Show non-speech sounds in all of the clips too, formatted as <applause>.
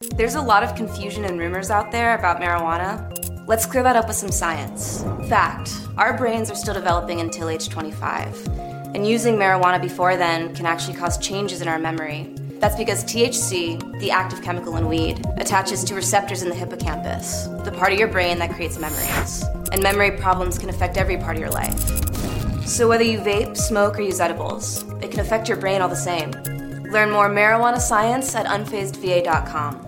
There's a lot of confusion and rumors out there about marijuana. Let's clear that up with some science. Fact, our brains are still developing until age 25. And using marijuana before then can actually cause changes in our memory. That's because THC, the active chemical in weed, attaches to receptors in the hippocampus, the part of your brain that creates memories. And memory problems can affect every part of your life. So whether you vape, smoke, or use edibles, it can affect your brain all the same. Learn more marijuana science at unfazedva.com.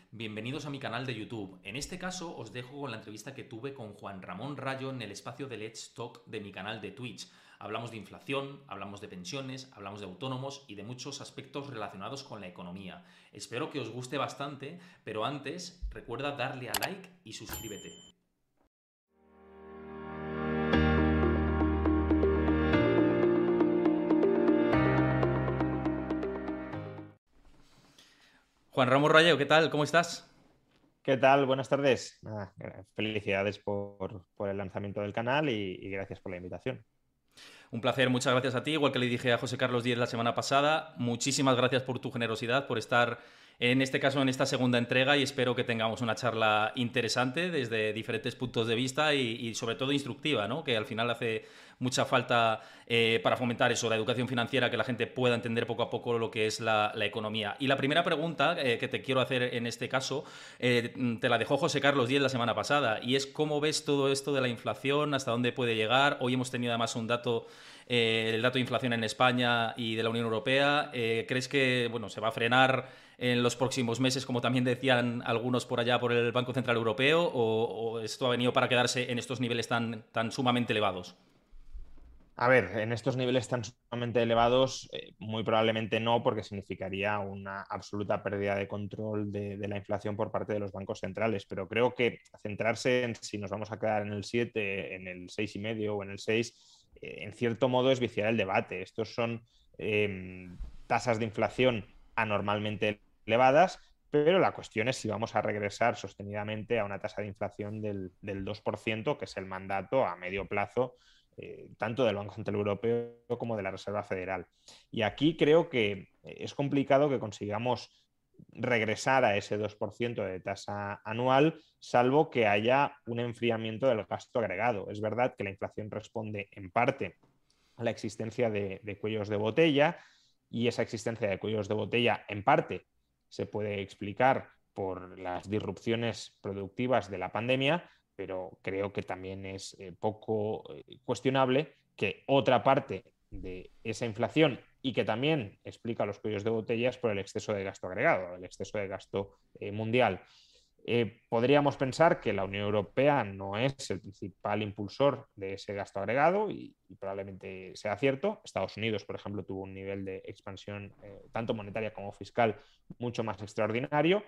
Bienvenidos a mi canal de YouTube. En este caso os dejo con la entrevista que tuve con Juan Ramón Rayo en el espacio de Let's Talk de mi canal de Twitch. Hablamos de inflación, hablamos de pensiones, hablamos de autónomos y de muchos aspectos relacionados con la economía. Espero que os guste bastante, pero antes recuerda darle a like y suscríbete. Juan Ramón Rayo, ¿qué tal? ¿Cómo estás? ¿Qué tal? Buenas tardes. Ah, felicidades por, por, el lanzamiento del canal y, y, gracias por la invitación. Un placer, muchas gracias a ti. Igual que le dije a José Carlos Díez la semana pasada, muchísimas gracias por tu generosidad, por estar en este caso en esta segunda entrega y espero que tengamos una charla interesante desde diferentes puntos de vista y, y sobre todo instructiva, ¿no? que al final hace mucha falta eh, para fomentar eso, la educación financiera, que la gente pueda entender poco a poco lo que es la, economía. Y la primera pregunta eh, que te quiero hacer en este caso, eh, te la dejó José Carlos Díez la semana pasada, y es cómo ves todo esto de la inflación, hasta dónde puede llegar. Hoy hemos tenido además un dato el dato de inflación en España y de la Unión Europea. ¿Crees que bueno, se va a frenar en los próximos meses, como también decían algunos por allá por el Banco Central Europeo, o, o esto ha venido para quedarse en estos niveles tan, tan sumamente elevados? A ver, en estos niveles tan sumamente elevados, eh, muy probablemente no, porque significaría una absoluta pérdida de control de, la inflación por parte de los bancos centrales. Pero creo que centrarse en si nos vamos a quedar en el 7, en el 6,5 o en el 6, eh, en cierto modo es viciar el debate. Estos son eh, tasas de inflación anormalmente elevadas, pero la cuestión es si vamos a regresar sostenidamente a una tasa de inflación del, del 2%, que es el mandato a medio plazo eh, tanto del Banco Central Europeo como de la Reserva Federal. Y aquí creo que es complicado que consigamos regresar a ese 2% de tasa anual, salvo que haya un enfriamiento del gasto agregado. Es verdad que la inflación responde en parte a la existencia de cuellos de botella y esa existencia de cuellos de botella en parte se puede explicar por las disrupciones productivas de la pandemia, pero creo que también es eh, poco eh, cuestionable que otra parte de esa inflación y que también explica los cuellos de botellas por el exceso de gasto agregado, el exceso de gasto eh, mundial. podríamos pensar que la Unión Europea no es el principal impulsor de ese gasto agregado y, probablemente sea cierto. Estados Unidos, por ejemplo, tuvo un nivel de expansión tanto monetaria como fiscal mucho más extraordinario.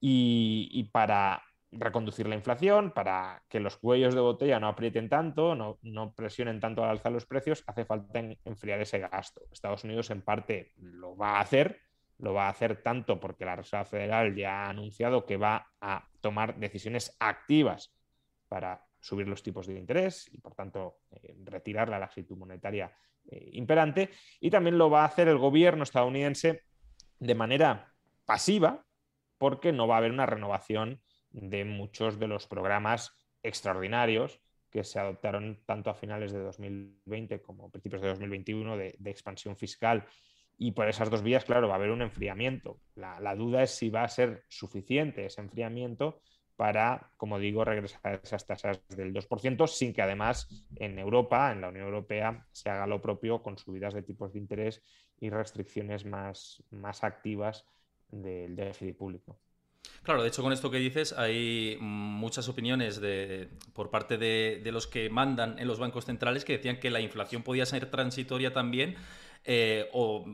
Y para reconducir la inflación, para que los cuellos de botella no aprieten tanto, no, no presionen tanto al alzar los precios, hace falta en, enfriar ese gasto. Estados Unidos en parte lo va a hacer, lo va a hacer tanto porque la Reserva Federal ya ha anunciado que va a tomar decisiones activas para subir los tipos de interés y, por tanto, eh, retirar la laxitud monetaria eh, imperante. Y también lo va a hacer el gobierno estadounidense de manera pasiva porque no va a haber una renovación de muchos de los programas extraordinarios que se adoptaron tanto a finales de 2020 como a principios de 2021 de, expansión fiscal. Y por esas dos vías, claro, va a haber un enfriamiento. La, duda es si va a ser suficiente ese enfriamiento para, como digo, regresar a esas tasas del 2%, sin que además en Europa, en la Unión Europea, se haga lo propio con subidas de tipos de interés y restricciones más, más activas del déficit público. Claro, de hecho con esto que dices hay muchas opiniones de, por parte de, los que mandan en los bancos centrales que decían que la inflación podía ser transitoria también eh, o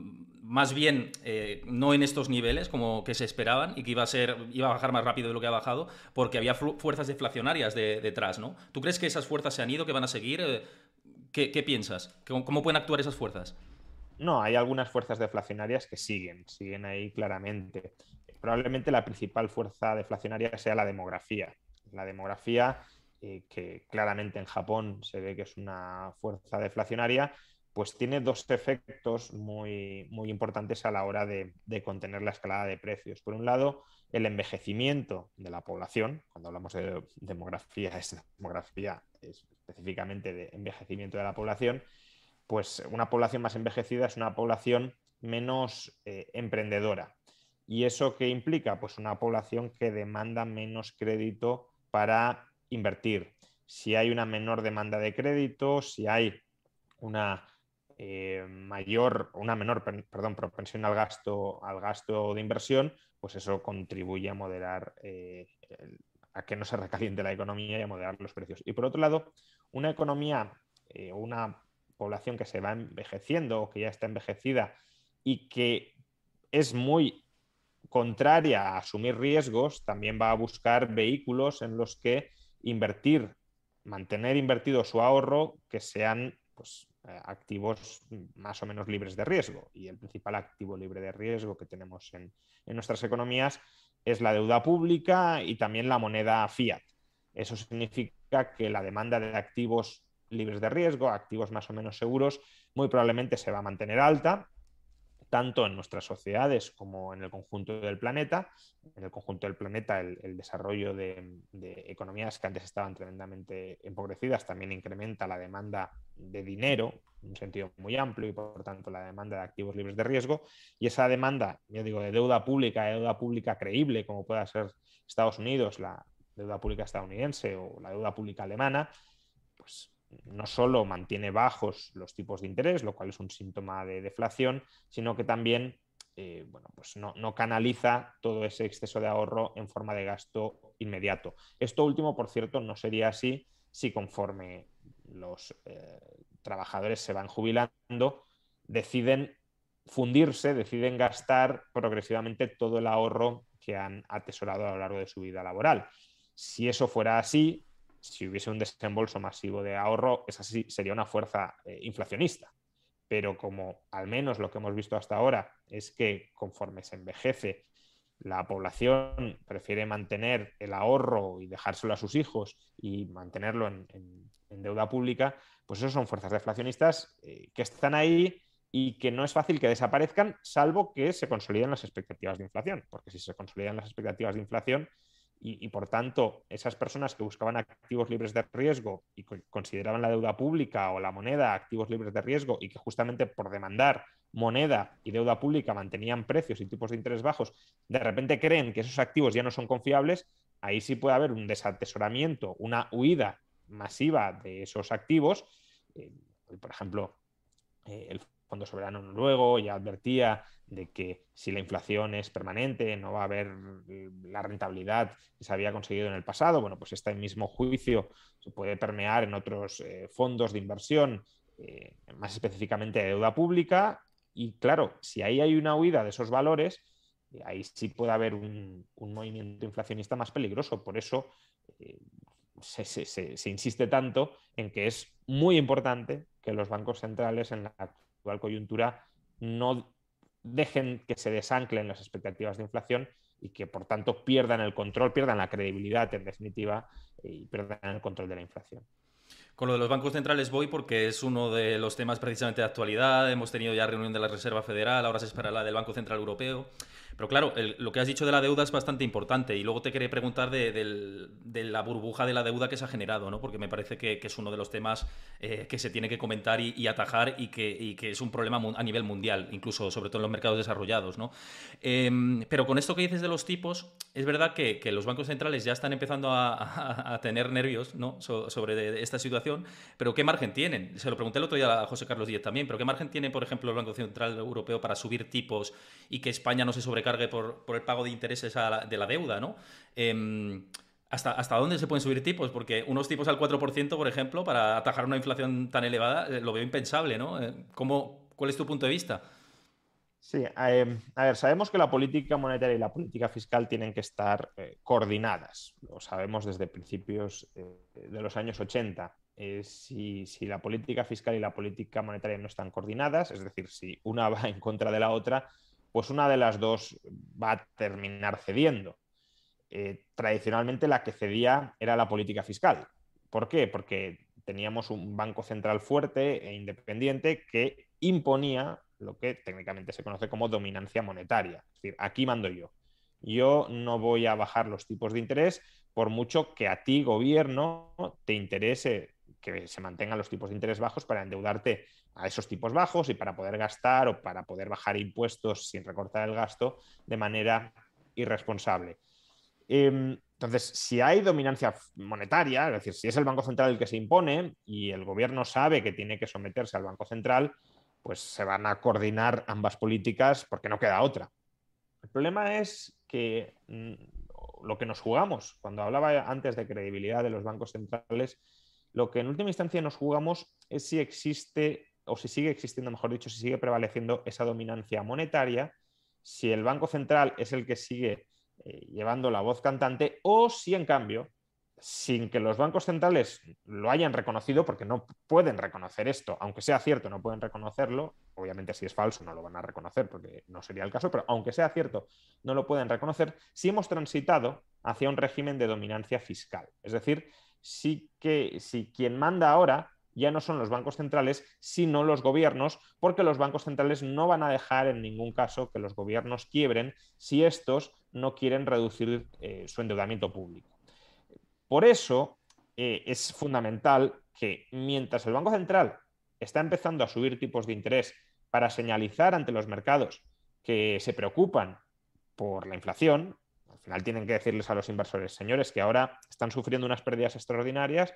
más bien eh, no en estos niveles como que se esperaban y que iba a ser iba a bajar más rápido de lo que ha bajado porque había fuerzas deflacionarias detrás, ¿no? ¿Tú crees que esas fuerzas se han ido, que van a seguir? Eh, ¿Qué, piensas? ¿Cómo, pueden actuar esas fuerzas? No, hay algunas fuerzas deflacionarias que siguen, siguen ahí claramente probablemente la principal fuerza deflacionaria sea la demografía. La demografía, eh, que claramente en Japón se ve que es una fuerza deflacionaria, pues tiene dos efectos muy, muy importantes a la hora de, contener la escalada de precios. Por un lado, el envejecimiento de la población. Cuando hablamos de demografía, es demografía específicamente de envejecimiento de la población. Pues una población más envejecida es una población menos eh, emprendedora, ¿Y eso qué implica? Pues una población que demanda menos crédito para invertir. Si hay una menor demanda de crédito, si hay una eh, mayor, una menor perdón, propensión al gasto, al gasto de inversión, pues eso contribuye a moderar, eh, a que no se recaliente la economía y a moderar los precios. Y por otro lado, una economía eh, una población que se va envejeciendo o que ya está envejecida y que es muy contraria a asumir riesgos, también va a buscar vehículos en los que invertir, mantener invertido su ahorro, que sean pues, eh, activos más o menos libres de riesgo. Y el principal activo libre de riesgo que tenemos en, en nuestras economías es la deuda pública y también la moneda fiat. Eso significa que la demanda de activos libres de riesgo, activos más o menos seguros, muy probablemente se va a mantener alta tanto en nuestras sociedades como en el conjunto del planeta. En el conjunto del planeta, el, desarrollo de, economías que antes estaban tremendamente empobrecidas también incrementa la demanda de dinero en un sentido muy amplio y, por tanto, la demanda de activos libres de riesgo. Y esa demanda, yo digo, de deuda pública, de deuda pública creíble, como pueda ser Estados Unidos, la deuda pública estadounidense o la deuda pública alemana, pues no solo mantiene bajos los tipos de interés, lo cual es un síntoma de deflación, sino que también eh, bueno, pues no, canaliza todo ese exceso de ahorro en forma de gasto inmediato. Esto último, por cierto, no sería así si conforme los eh, trabajadores se van jubilando, deciden fundirse, deciden gastar progresivamente todo el ahorro que han atesorado a lo largo de su vida laboral. Si eso fuera así, si hubiese un desembolso masivo de ahorro, esa sí sería una fuerza eh, inflacionista. Pero como al menos lo que hemos visto hasta ahora es que conforme se envejece, la población prefiere mantener el ahorro y dejárselo a sus hijos y mantenerlo en, deuda pública, pues eso son fuerzas deflacionistas eh, que están ahí y que no es fácil que desaparezcan, salvo que se consoliden las expectativas de inflación, porque si se consolidan las expectativas de inflación, y, por tanto esas personas que buscaban activos libres de riesgo y consideraban la deuda pública o la moneda activos libres de riesgo y que justamente por demandar moneda y deuda pública mantenían precios y tipos de interés bajos, de repente creen que esos activos ya no son confiables, ahí sí puede haber un desatesoramiento, una huida masiva de esos activos. Eh, por ejemplo, eh, el Fondo Soberano Noruego ya advertía de que si la inflación es permanente, no va a haber la rentabilidad que se había conseguido en el pasado. Bueno, pues este mismo juicio se puede permear en otros eh, fondos de inversión, eh, más específicamente de deuda pública. Y claro, si ahí hay una huida de esos valores, eh, ahí sí puede haber un, movimiento inflacionista más peligroso. Por eso se, se insiste tanto en que es muy importante que los bancos centrales en la actual coyuntura no dejen que se desanclen las expectativas de inflación y que por tanto pierdan el control, pierdan la credibilidad en definitiva y pierdan el control de la inflación. Con lo de los bancos centrales voy porque es uno de los temas precisamente de actualidad. Hemos tenido ya reunión de la Reserva Federal, ahora se espera la del Banco Central Europeo. Pero claro, lo que has dicho de la deuda es bastante importante y luego te quería preguntar de, la burbuja de la deuda que se ha generado, ¿no? porque me parece que, es uno de los temas eh, que se tiene que comentar y, atajar y que, es un problema a nivel mundial, incluso sobre todo en los mercados desarrollados. ¿no? Em, pero con esto que dices de los tipos, es verdad que, los bancos centrales ya están empezando a, tener nervios ¿no? sobre esta situación, pero ¿qué margen tienen? Se lo pregunté el otro día a José Carlos Díez también, pero ¿qué margen tiene, por ejemplo, el Banco Central Europeo para subir tipos y que España no se sobre cargue por, el pago de intereses de la deuda, ¿no? Em, ¿hasta, ¿Hasta dónde se pueden subir tipos? Porque unos tipos al 4%, por ejemplo, para atajar una inflación tan elevada, eh, lo veo impensable, ¿no? Eh, ¿Cómo, ¿Cuál es tu punto de vista? Sí, em, a ver, sabemos que la política monetaria y la política fiscal tienen que estar eh, coordinadas. Lo sabemos desde principios de los años 80. si, si, la política fiscal y la política monetaria no están coordinadas, es decir, si una <laughs> va en contra de la otra, pues una de las dos va a terminar cediendo. Eh, tradicionalmente la que cedía era la política fiscal. ¿Por qué? Porque teníamos un banco central fuerte e independiente que imponía lo que técnicamente se conoce como dominancia monetaria. Es decir, aquí mando yo. Yo no voy a bajar los tipos de interés por mucho que a ti, gobierno, te interese que se mantengan los tipos de interés bajos para endeudarte a esos tipos bajos y para poder gastar o para poder bajar impuestos sin recortar el gasto de manera irresponsable. Em, entonces, si hay dominancia monetaria, es decir, si es el Banco Central el que se impone y el gobierno sabe que tiene que someterse al Banco Central, pues se van a coordinar ambas políticas porque no queda otra. El problema es que mm, lo que nos jugamos, cuando hablaba antes de credibilidad de los bancos centrales, lo que en última instancia nos jugamos es si existe o si sigue existiendo, mejor dicho, si sigue prevaleciendo esa dominancia monetaria, si el Banco Central es el que sigue eh, llevando la voz cantante o si en cambio, sin que los bancos centrales lo hayan reconocido, porque no pueden reconocer esto, aunque sea cierto, no pueden reconocerlo, obviamente si es falso no lo van a reconocer porque no sería el caso, pero aunque sea cierto, no lo pueden reconocer, si hemos transitado hacia un régimen de dominancia fiscal. Es decir, sí que si quien manda ahora ya no son los bancos centrales, sino los gobiernos, porque los bancos centrales no van a dejar en ningún caso que los gobiernos quiebren si estos no quieren reducir eh, su endeudamiento público. Por eso eh, es fundamental que mientras el Banco Central está empezando a subir tipos de interés para señalizar ante los mercados que se preocupan por la inflación, final tienen que decirles a los inversores, señores, que ahora están sufriendo unas pérdidas extraordinarias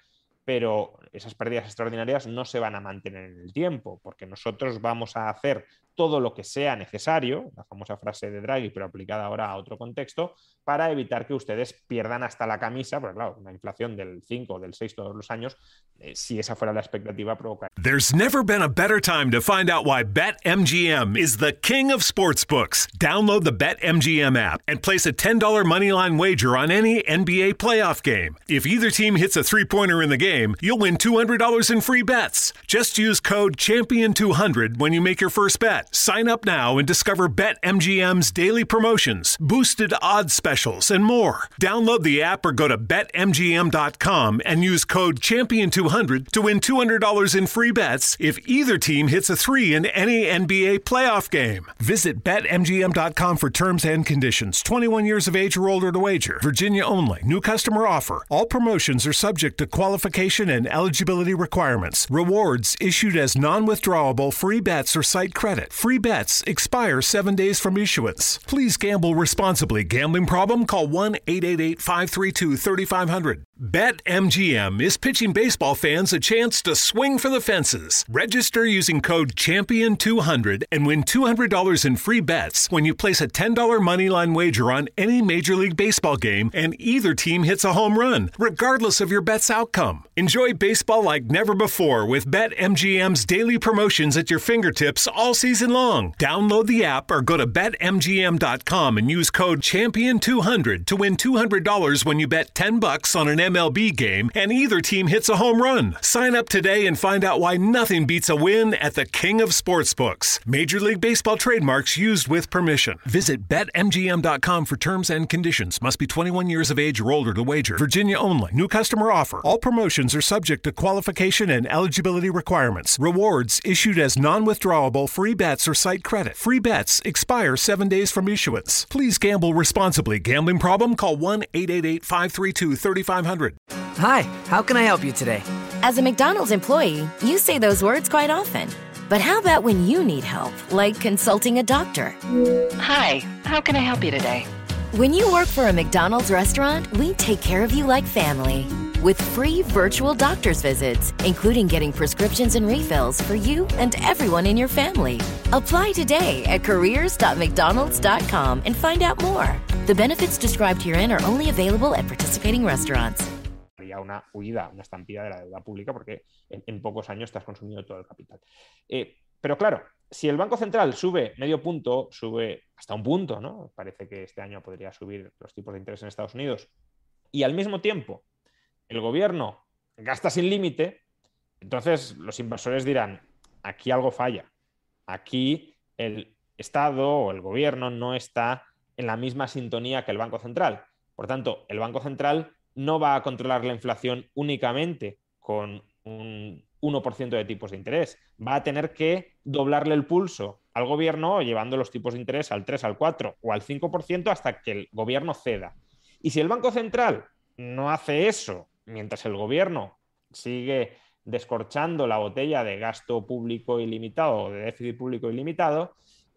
pero esas pérdidas extraordinarias no se van a mantener en el tiempo, porque nosotros vamos a hacer todo lo que sea necesario, la famosa frase de Draghi, pero aplicada ahora a otro contexto, para evitar que ustedes pierdan hasta la camisa, porque claro, una inflación del 5 o del 6 todos los años, eh, si esa fuera la expectativa, provocar. There's never been a better time to find out why BetMGM is the king of sportsbooks. Download the BetMGM app and place a $10 moneyline wager on any NBA playoff game. If either team hits a three-pointer in the game, you'll win $200 in free bets. Just use code CHAMPION200 when you make your first bet. Sign up now and discover BetMGM's daily promotions, boosted odds specials, and more. Download the app or go to BetMGM.com and use code Champion200 to win $200 in free bets if either team hits a three in any NBA playoff game. Visit BetMGM.com for terms and conditions. 21 years of age or older to wager. Virginia only. New customer offer. All promotions are subject to qualification and eligibility requirements. Rewards issued as non withdrawable free bets or site credit. Free bets expire seven days from issuance. Please gamble responsibly. Gambling problem? Call 1 888 532 3500. BetMGM is pitching baseball fans a chance to swing for the fences. Register using code CHAMPION200 and win $200 in free bets when you place a $10 moneyline wager on any Major League Baseball game and either team hits a home run, regardless of your bet's outcome. Enjoy baseball like never before with BetMGM's daily promotions at your fingertips all season long. Download the app or go to BetMGM.com and use code CHAMPION200 to win $200 when you bet 10 bucks on an MLB game and either team hits a home run. Sign up today and find out why nothing beats a win at the King of Sportsbooks. Major League Baseball trademarks used with permission. Visit BetMGM.com for terms and conditions. Must be 21 years of age or older to wager. Virginia only. New customer offer. All promotions are subject to qualification and eligibility requirements. Rewards issued as non withdrawable free bets or site credit. Free bets expire seven days from issuance. Please gamble responsibly. Gambling problem? Call 1 888 532 3500. Hi, how can I help you today? As a McDonald's employee, you say those words quite often. But how about when you need help, like consulting a doctor? Hi, how can I help you today? When you work for a McDonald's restaurant, we take care of you like family. With free virtual doctor's visits, including getting prescriptions and refills for you and everyone in your family. Apply today at careers.mcdonalds.com and find out more. The benefits described herein are only available at participating restaurants. Habría una huida, una estampida de la deuda pública porque en, en pocos años te has consumido todo el capital. Eh, pero claro, si el Banco Central sube medio punto, sube hasta un punto, ¿no? Parece que este año podría subir los tipos de interés en Estados Unidos, y al mismo tiempo el gobierno gasta sin límite, entonces los inversores dirán, aquí algo falla, aquí el Estado o el gobierno no está en la misma sintonía que el Banco Central. Por tanto, el Banco Central no va a controlar la inflación únicamente con un 1% de tipos de interés. Va a tener que doblarle el pulso al gobierno llevando los tipos de interés al 3, al 4 o al 5% hasta que el gobierno ceda. Y si el Banco Central no hace eso mientras el gobierno sigue descorchando la botella de gasto público ilimitado o de déficit público ilimitado,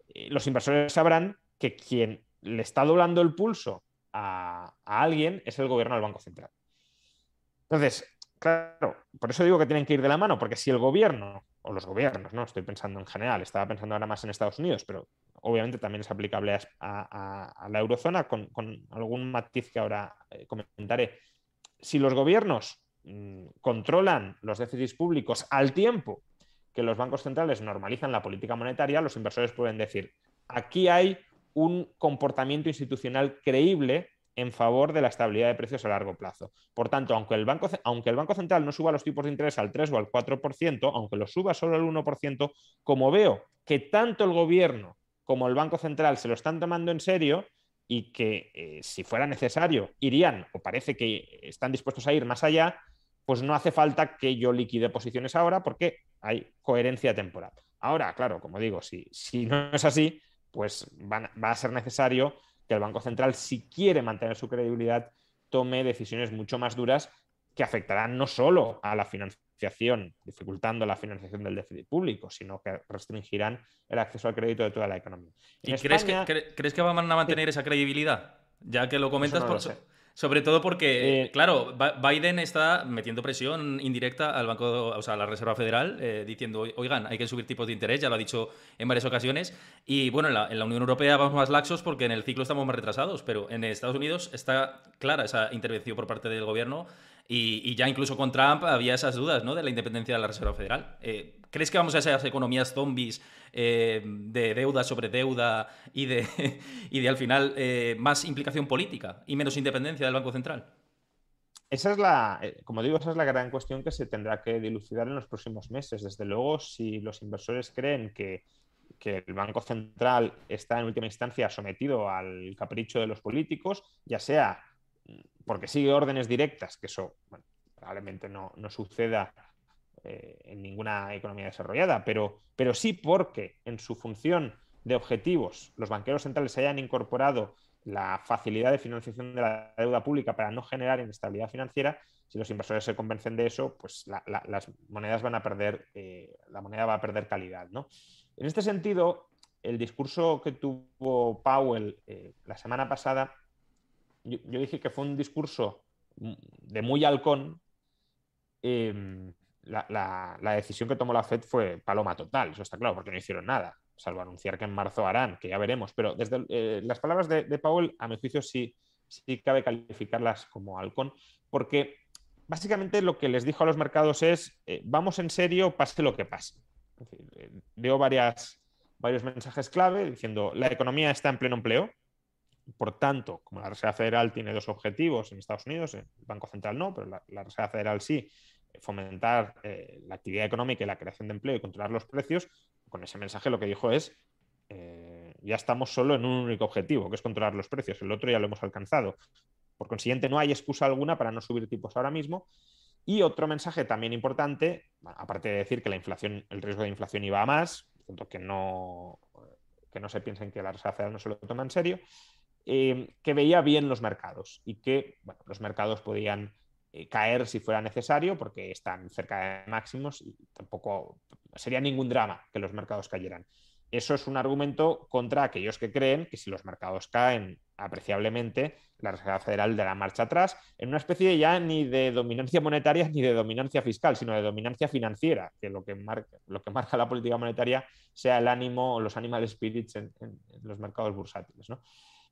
eh, los inversores sabrán que quien le está doblando el pulso a, alguien es el gobierno del Banco Central. Entonces, claro, por eso digo que tienen que ir de la mano, porque si el gobierno, o los gobiernos, no estoy pensando en general, estaba pensando ahora más en Estados Unidos, pero obviamente también es aplicable a la eurozona con, con, algún matiz que ahora eh, comentaré. Si los gobiernos mmm, controlan los déficits públicos al tiempo que los bancos centrales normalizan la política monetaria, los inversores pueden decir, aquí hay un comportamiento institucional creíble en favor de la estabilidad de precios a largo plazo. Por tanto, aunque el, Banco, aunque el Banco Central no suba los tipos de interés al 3 o al 4%, aunque lo suba solo al 1%, como veo que tanto el gobierno como el Banco Central se lo están tomando en serio y que eh, si fuera necesario irían o parece que están dispuestos a ir más allá, pues no hace falta que yo liquide posiciones ahora porque hay coherencia temporal. Ahora, claro, como digo, si, si no es así, pues va a ser necesario que el Banco Central, si quiere mantener su credibilidad, tome decisiones mucho más duras que afectarán no solo a la financiación, dificultando la financiación del déficit público, sino que restringirán el acceso al crédito de toda la economía. En ¿Y España, crees, que, cre ¿crees que van a mantener esa credibilidad? Ya que lo comentas, no por, lo. Sobre todo porque, Eh, claro, Biden está metiendo presión indirecta al Banco, o sea, a la Reserva Federal, eh, diciendo, oigan, hay que subir tipos de interés, ya lo ha dicho en varias ocasiones. Y bueno, en la, en la Unión Europea vamos más laxos porque en el ciclo estamos más retrasados, pero en Estados Unidos está clara esa intervención por parte del gobierno y, ya incluso con Trump había esas dudas, ¿no? De la independencia de la Reserva Federal. Eh, ¿Crees que vamos a esas economías zombies eh, de deuda sobre deuda y de, <laughs> y de al final eh, más implicación política y menos independencia del Banco Central? Esa es la, como digo, esa es la gran cuestión que se tendrá que dilucidar en los próximos meses. Desde luego, si los inversores creen que, que el Banco Central está en última instancia sometido al capricho de los políticos, ya sea porque sigue órdenes directas, que eso probablemente no, no suceda eh, en ninguna economía desarrollada, pero, pero sí porque en su función de objetivos los banqueros centrales hayan incorporado la facilidad de financiación de la deuda pública para no generar inestabilidad financiera, si los inversores se convencen de eso, pues la, las monedas van a perder, eh, la moneda va a perder calidad. ¿no? En este sentido, el discurso que tuvo Powell eh, la semana pasada, yo, dije que fue un discurso de muy halcón. Eh, la, la, decisión que tomó la Fed fue paloma total, eso está claro, porque no hicieron nada, salvo anunciar que en marzo harán, que ya veremos. Pero desde eh, las palabras de, de, Powell, a mi juicio, sí, sí cabe calificarlas como halcón, porque básicamente lo que les dijo a los mercados es, eh, vamos en serio, pase lo que pase. Decir, eh, dio varias, varios mensajes clave diciendo, la economía está en pleno empleo, Por tanto, como la Reserva Federal tiene dos objetivos en Estados Unidos, el Banco Central no, pero la, Reserva Federal sí, fomentar eh, la actividad económica y la creación de empleo y controlar los precios, con ese mensaje lo que dijo es, eh, ya estamos solo en un único objetivo, que es controlar los precios, el otro ya lo hemos alcanzado. Por consiguiente, no hay excusa alguna para no subir tipos ahora mismo. Y otro mensaje también importante, aparte de decir que la inflación, el riesgo de inflación iba a más, que no, que no se piensen que la Reserva Federal no se lo toma en serio, eh, que veía bien los mercados y que los mercados podían eh, caer si fuera necesario porque están cerca de máximos y tampoco sería ningún drama que los mercados cayeran. Eso es un argumento contra aquellos que creen que si los mercados caen apreciablemente, la Reserva Federal dará marcha atrás en una especie ya ni de dominancia monetaria ni de dominancia fiscal, sino de dominancia financiera, que lo que marca, lo que marca la política monetaria sea el ánimo o los animal spirits en, los mercados bursátiles.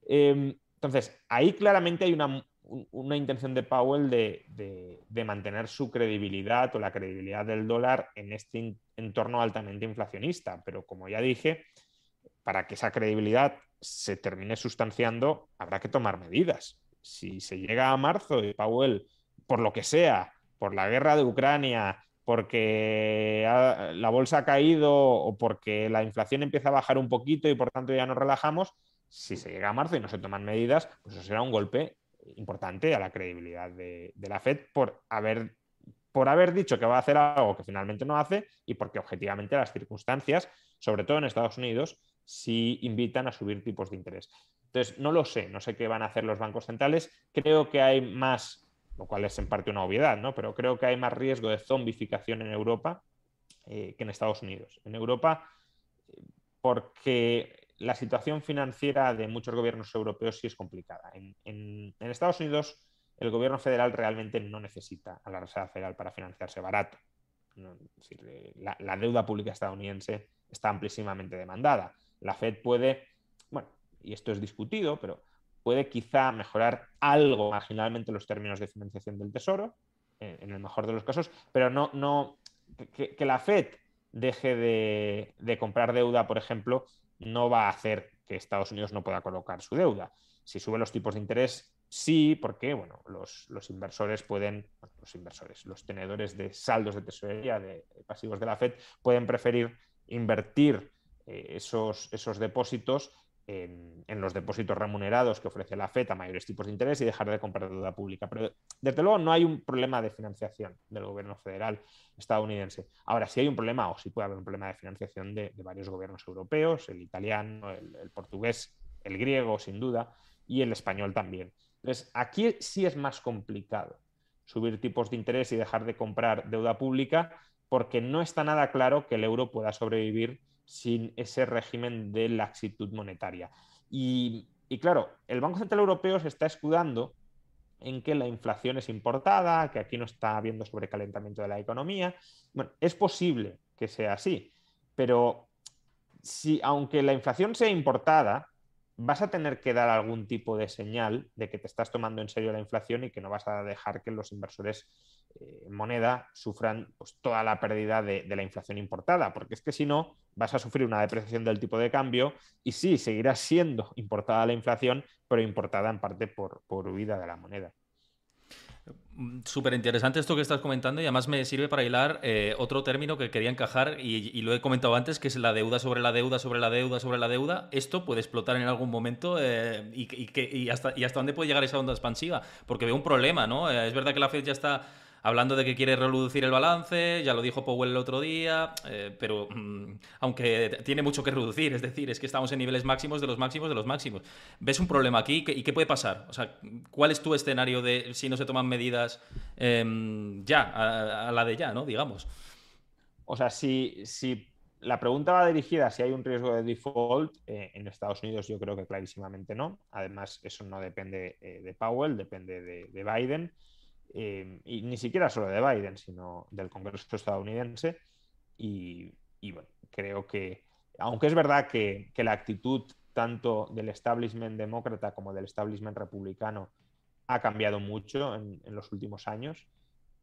Em, entonces, ahí claramente hay una, una intención de Powell de, mantener su credibilidad o la credibilidad del dólar en este entorno altamente inflacionista. Pero como ya dije, para que esa credibilidad se termine sustanciando, habrá que tomar medidas. Si se llega a marzo y Powell, por lo que sea, por la guerra de Ucrania, porque la bolsa ha caído o porque la inflación empieza a bajar un poquito y por tanto ya nos relajamos, si se llega a marzo y no se toman medidas, pues eso será un golpe importante a la credibilidad de, la Fed por haber, por haber dicho que va a hacer algo que finalmente no hace y porque objetivamente las circunstancias, sobre todo en Estados Unidos, sí invitan a subir tipos de interés. Entonces, no lo sé, no sé qué van a hacer los bancos centrales. Creo que hay más, lo cual es en parte una obviedad, ¿no? pero creo que hay más riesgo de zombificación en Europa eh, que en Estados Unidos. En Europa, eh, porque la situación financiera de muchos gobiernos europeos sí es complicada. En, Estados Unidos, el gobierno federal realmente no necesita a la Reserva Federal para financiarse barato. Eh, la, deuda pública estadounidense está amplísimamente demandada. La Fed puede, bueno, y esto es discutido, pero puede quizá mejorar algo marginalmente los términos de financiación del Tesoro, en, el mejor de los casos, pero no que, la Fed deje de, comprar deuda, por ejemplo, no va a hacer que Estados Unidos no pueda colocar su deuda. Si sube los tipos de interés, sí, porque bueno, los, inversores pueden, los inversores, los tenedores de saldos de tesorería, de, pasivos de la Fed, pueden preferir invertir eh, esos, esos depósitos en, los depósitos remunerados que ofrece la FED a mayores tipos de interés y dejar de comprar deuda pública. Pero desde luego no hay un problema de financiación del gobierno federal estadounidense. Ahora sí hay un problema, o sí puede haber un problema de financiación de, varios gobiernos europeos, el italiano, el, portugués, el griego, sin duda, y el español también. Entonces, aquí sí es más complicado subir tipos de interés y dejar de comprar deuda pública porque no está nada claro que el euro pueda sobrevivir sin ese régimen de laxitud monetaria. Y, claro, el Banco Central Europeo se está escudando en que la inflación es importada, que aquí no está habiendo sobrecalentamiento de la economía. Bueno, es posible que sea así, pero si aunque la inflación sea importada, vas a tener que dar algún tipo de señal de que te estás tomando en serio la inflación y que no vas a dejar que los inversores eh, moneda sufran pues, toda la pérdida de, la inflación importada, porque es que si no, vas a sufrir una depreciación del tipo de cambio y sí, seguirá siendo importada la inflación, pero importada en parte por, por huida de la moneda. Súper interesante esto que estás comentando y además me sirve para hilar eh, otro término que quería encajar y, lo he comentado antes, que es la deuda sobre la deuda sobre la deuda sobre la deuda. Esto puede explotar en algún momento eh, y, hasta, dónde puede llegar esa onda expansiva, porque veo un problema, ¿no? Eh, es verdad que la Fed ya está hablando de que quiere reducir el balance, ya lo dijo Powell el otro día, eh, pero mm, aunque tiene mucho que reducir, es decir, es que estamos en niveles máximos de los máximos de los máximos. ¿Ves un problema aquí y qué puede pasar? O sea, ¿cuál es tu escenario de si no se toman medidas em, ya, a, la de ya, ¿no? Digamos. O sea, si, si la pregunta va dirigida si hay un riesgo de default. Eh, en Estados Unidos yo creo que clarísimamente no. Además, eso no depende eh, de Powell, depende de Biden. Eh, y ni siquiera solo de Biden, sino del Congreso estadounidense. Y, bueno, creo que, aunque es verdad que, la actitud tanto del establishment demócrata como del establishment republicano ha cambiado mucho en, los últimos años,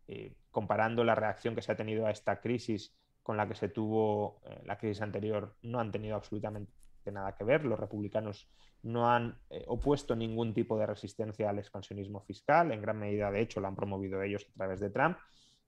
eh, comparando la reacción que se ha tenido a esta crisis con la que se tuvo eh, la crisis anterior, no han tenido absolutamente nada que ver. Los republicanos no han eh, opuesto ningún tipo de resistencia al expansionismo fiscal, en gran medida, de hecho, lo han promovido ellos a través de Trump.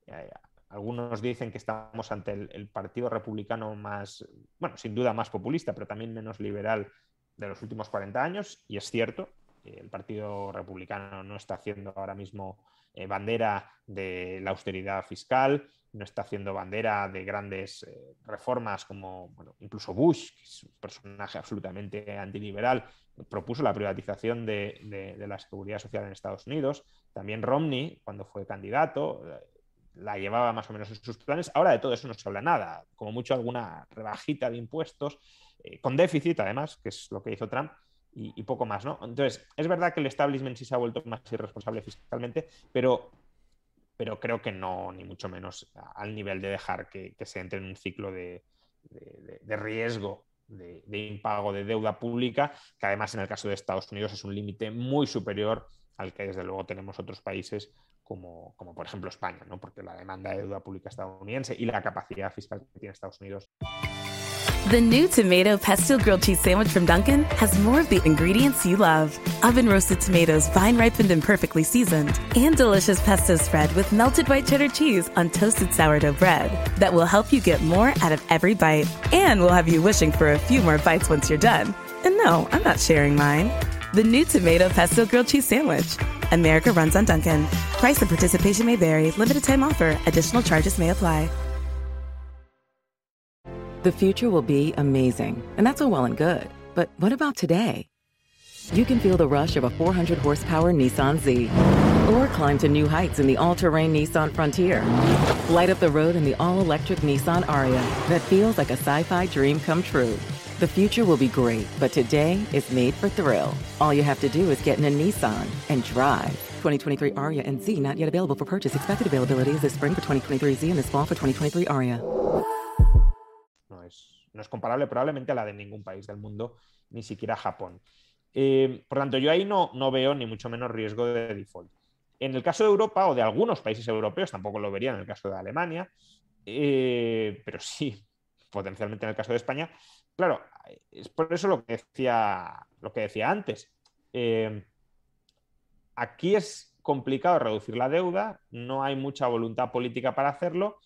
Eh, algunos dicen que estamos ante el, partido republicano más, bueno, sin duda más populista, pero también menos liberal de los últimos 40 años, y es cierto, el Partido Republicano no está haciendo ahora mismo eh, bandera de la austeridad fiscal, no está haciendo bandera de grandes eh, reformas como bueno, incluso Bush, que es un personaje absolutamente antiliberal, propuso la privatización de, la seguridad social en Estados Unidos. También Romney, cuando fue candidato, eh, la llevaba más o menos en sus planes. Ahora de todo eso no se habla nada, como mucho alguna rebajita de impuestos, con déficit además, que es lo que hizo Trump, y, poco más, ¿no? Entonces, es verdad que el establishment sí se ha vuelto más irresponsable fiscalmente, pero, pero creo que no, ni mucho menos al nivel de dejar que, se entre en un ciclo de, riesgo de, impago de deuda pública, que además en el caso de Estados Unidos es un límite muy superior al que desde luego tenemos otros países como, como, por ejemplo España, ¿no? porque la demanda de deuda pública estadounidense y la capacidad fiscal que tiene Estados Unidos The new tomato pesto grilled cheese sandwich from Duncan has more of the ingredients you love oven roasted tomatoes, vine ripened and perfectly seasoned, and delicious pesto spread with melted white cheddar cheese on toasted sourdough bread that will help you get more out of every bite and will have you wishing for a few more bites once you're done. And no, I'm not sharing mine. The new tomato pesto grilled cheese sandwich. America runs on Duncan. Price and participation may vary. Limited time offer. Additional charges may apply. The future will be amazing, and that's all well and good. But what about today? You can feel the rush of a 400 horsepower Nissan Z, or climb to new heights in the all terrain Nissan Frontier. Light up the road in the all electric Nissan Aria that feels like a sci fi dream come true. The future will be great, but today is made for thrill. All you have to do is get in a Nissan and drive. 2023 Aria and Z not yet available for purchase. Expected availability is this spring for 2023 Z and this fall for 2023 Aria. No es comparable probablemente a la de ningún país del mundo, ni siquiera Japón. Eh, por tanto, yo ahí no, no veo ni mucho menos riesgo de default. En el caso de Europa o de algunos países europeos, tampoco lo vería en el caso de Alemania, eh, pero sí <laughs> potencialmente en el caso de España. Claro, es por eso lo que decía, lo que decía antes. Eh, aquí es complicado reducir la deuda, no hay mucha voluntad política para hacerlo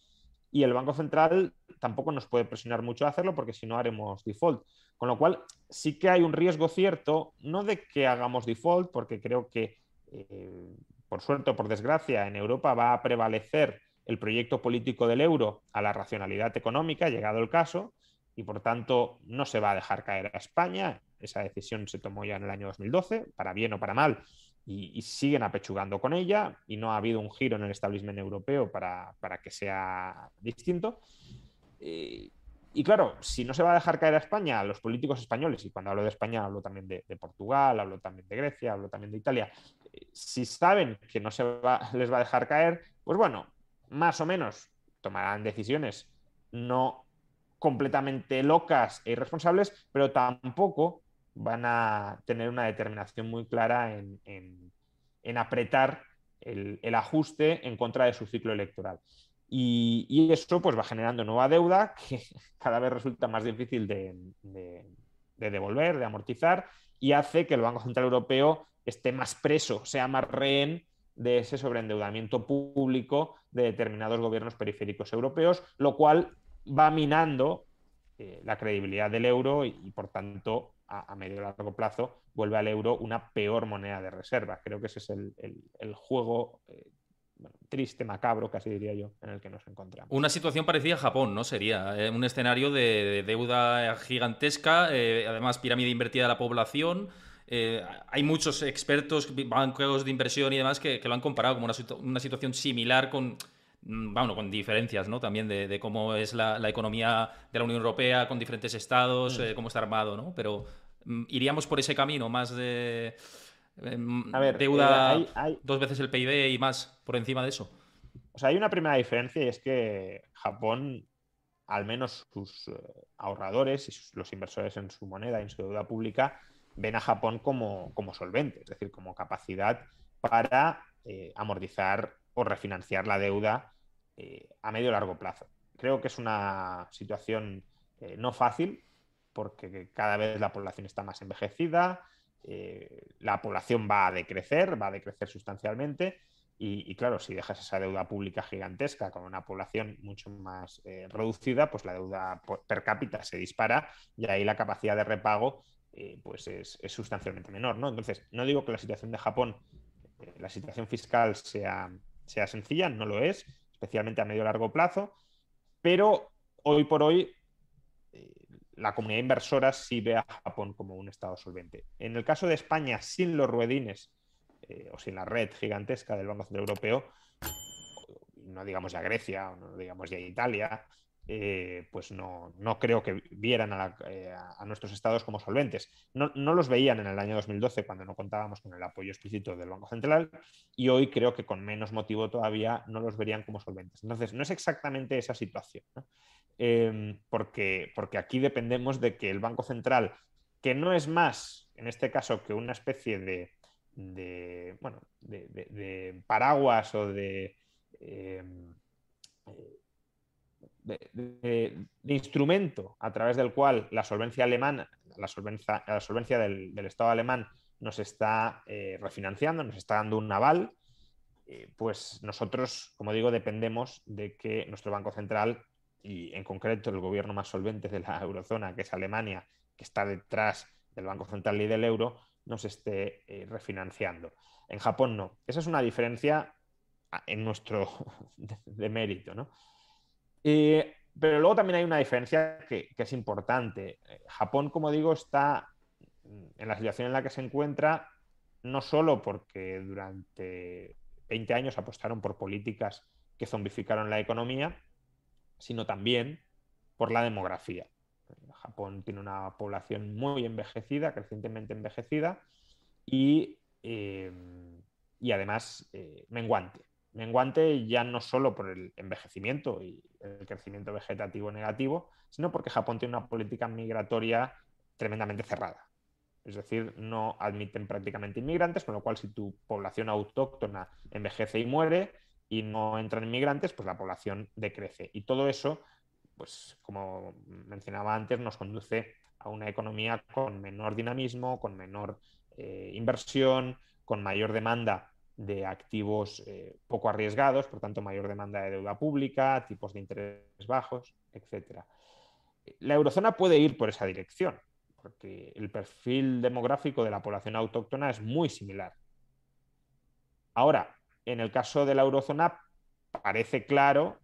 y el Banco Central tampoco nos puede presionar mucho a hacerlo porque si no haremos default. Con lo cual, sí que hay un riesgo cierto, no de que hagamos default, porque creo que, eh, por suerte o por desgracia, en Europa va a prevalecer el proyecto político del euro a la racionalidad económica, llegado el caso, y por tanto no se va a dejar caer a España. Esa decisión se tomó ya en el año 2012, para bien o para mal, y, siguen apechugando con ella y no ha habido un giro en el establishment europeo para, que sea distinto. Eh, y claro, si no se va a dejar caer a España, los políticos españoles, y cuando hablo de España hablo también de, Portugal, hablo también de Grecia, hablo también de Italia, eh, si saben que no se <laughs> les va a dejar caer, pues bueno, más o menos tomarán decisiones no completamente locas e irresponsables, pero tampoco van a tener una determinación muy clara en, apretar el, ajuste en contra de su ciclo electoral. Y, eso pues, va generando nueva deuda que <laughs> cada vez resulta más difícil de, devolver, de amortizar, y hace que el Banco Central Europeo esté más preso, sea más rehén de ese sobreendeudamiento público de determinados gobiernos periféricos europeos, lo cual va minando eh, la credibilidad del euro y, por tanto, a, medio y largo plazo vuelve al euro una peor moneda de reserva. Creo que ese es el, juego eh, triste, macabro, casi diría yo, en el que nos encontramos. Una situación parecida a Japón, ¿no? Sería eh, un escenario de, deuda gigantesca, eh, además pirámide invertida de la población. hay muchos expertos, bancos de inversión y demás que, lo han comparado como una, situación similar con, mm, bueno, con diferencias, ¿no? También de, cómo es la, economía de la Unión Europea con diferentes estados, mm. cómo está armado, ¿no? Pero iríamos por ese camino, más de em, deuda eh, dos veces el PIB y más por encima de eso. O sea, hay una primera diferencia y es que Japón, al menos sus eh, ahorradores y los inversores en su moneda y en su deuda pública, ven a Japón como, solvente, es decir, como capacidad para eh, amortizar o refinanciar la deuda a medio y largo plazo. Creo que es una situación no fácil, porque cada vez la población está más envejecida, eh, la población va a decrecer, va a decrecer sustancialmente. Y, claro, si dejas esa deuda pública gigantesca con una población mucho más eh, reducida, pues la deuda per cápita se dispara y ahí la capacidad de repago eh, pues es, sustancialmente menor. ¿no? Entonces, no digo que la situación de Japón, la situación fiscal sea, sea sencilla, no lo es, especialmente a medio y largo plazo, pero hoy por hoy la comunidad inversora sí ve a Japón como un Estado solvente. En el caso de España, sin los ruedines eh, o sin la red gigantesca del Banco Central Europeo, no digamos ya Grecia, no digamos ya Italia, eh, pues no, no, creo que vieran eh, a, nuestros estados como solventes. No, no, los veían en el año 2012 cuando no contábamos con el apoyo explícito del Banco Central y hoy creo que con menos motivo todavía no los verían como solventes. Entonces, no es exactamente esa situación. Em, porque, porque aquí dependemos de que el Banco Central, que no es más, en este caso, que una especie de, bueno, de, paraguas o de, de, instrumento a través del cual la solvencia alemana, la solvencia, la solvencia del, Estado alemán nos está eh, refinanciando, nos está dando un aval, eh, pues nosotros, como digo, dependemos de que nuestro Banco Central y en concreto el gobierno más solvente de la <laughs> eurozona, que es Alemania, que está detrás del Banco Central y del euro, nos esté eh, refinanciando. En Japón no. Esa es una diferencia en nuestro <laughs> de, mérito. ¿no? Pero luego también hay una diferencia que, es importante. Japón, como digo, está en la situación en la que se encuentra no solo porque durante 20 años apostaron por políticas que zombificaron la economía, sino también por la demografía. Japón tiene una población muy envejecida, crecientemente envejecida y, eh, y además eh, menguante. Menguante ya no solo por el envejecimiento y el crecimiento vegetativo negativo, sino porque Japón tiene una política migratoria tremendamente cerrada. Es decir, no admiten prácticamente inmigrantes, con lo cual si tu población autóctona envejece y muere, y no entran inmigrantes, pues la población decrece. Y todo eso, pues como mencionaba antes, nos conduce a una economía con menor dinamismo, con menor eh, inversión, con mayor demanda de activos eh, poco arriesgados, por tanto mayor demanda de deuda pública, tipos de interés bajos, etc. La eurozona puede ir por esa dirección, porque el perfil demográfico de la población autóctona es muy similar. Ahora, en el caso de la eurozona parece claro,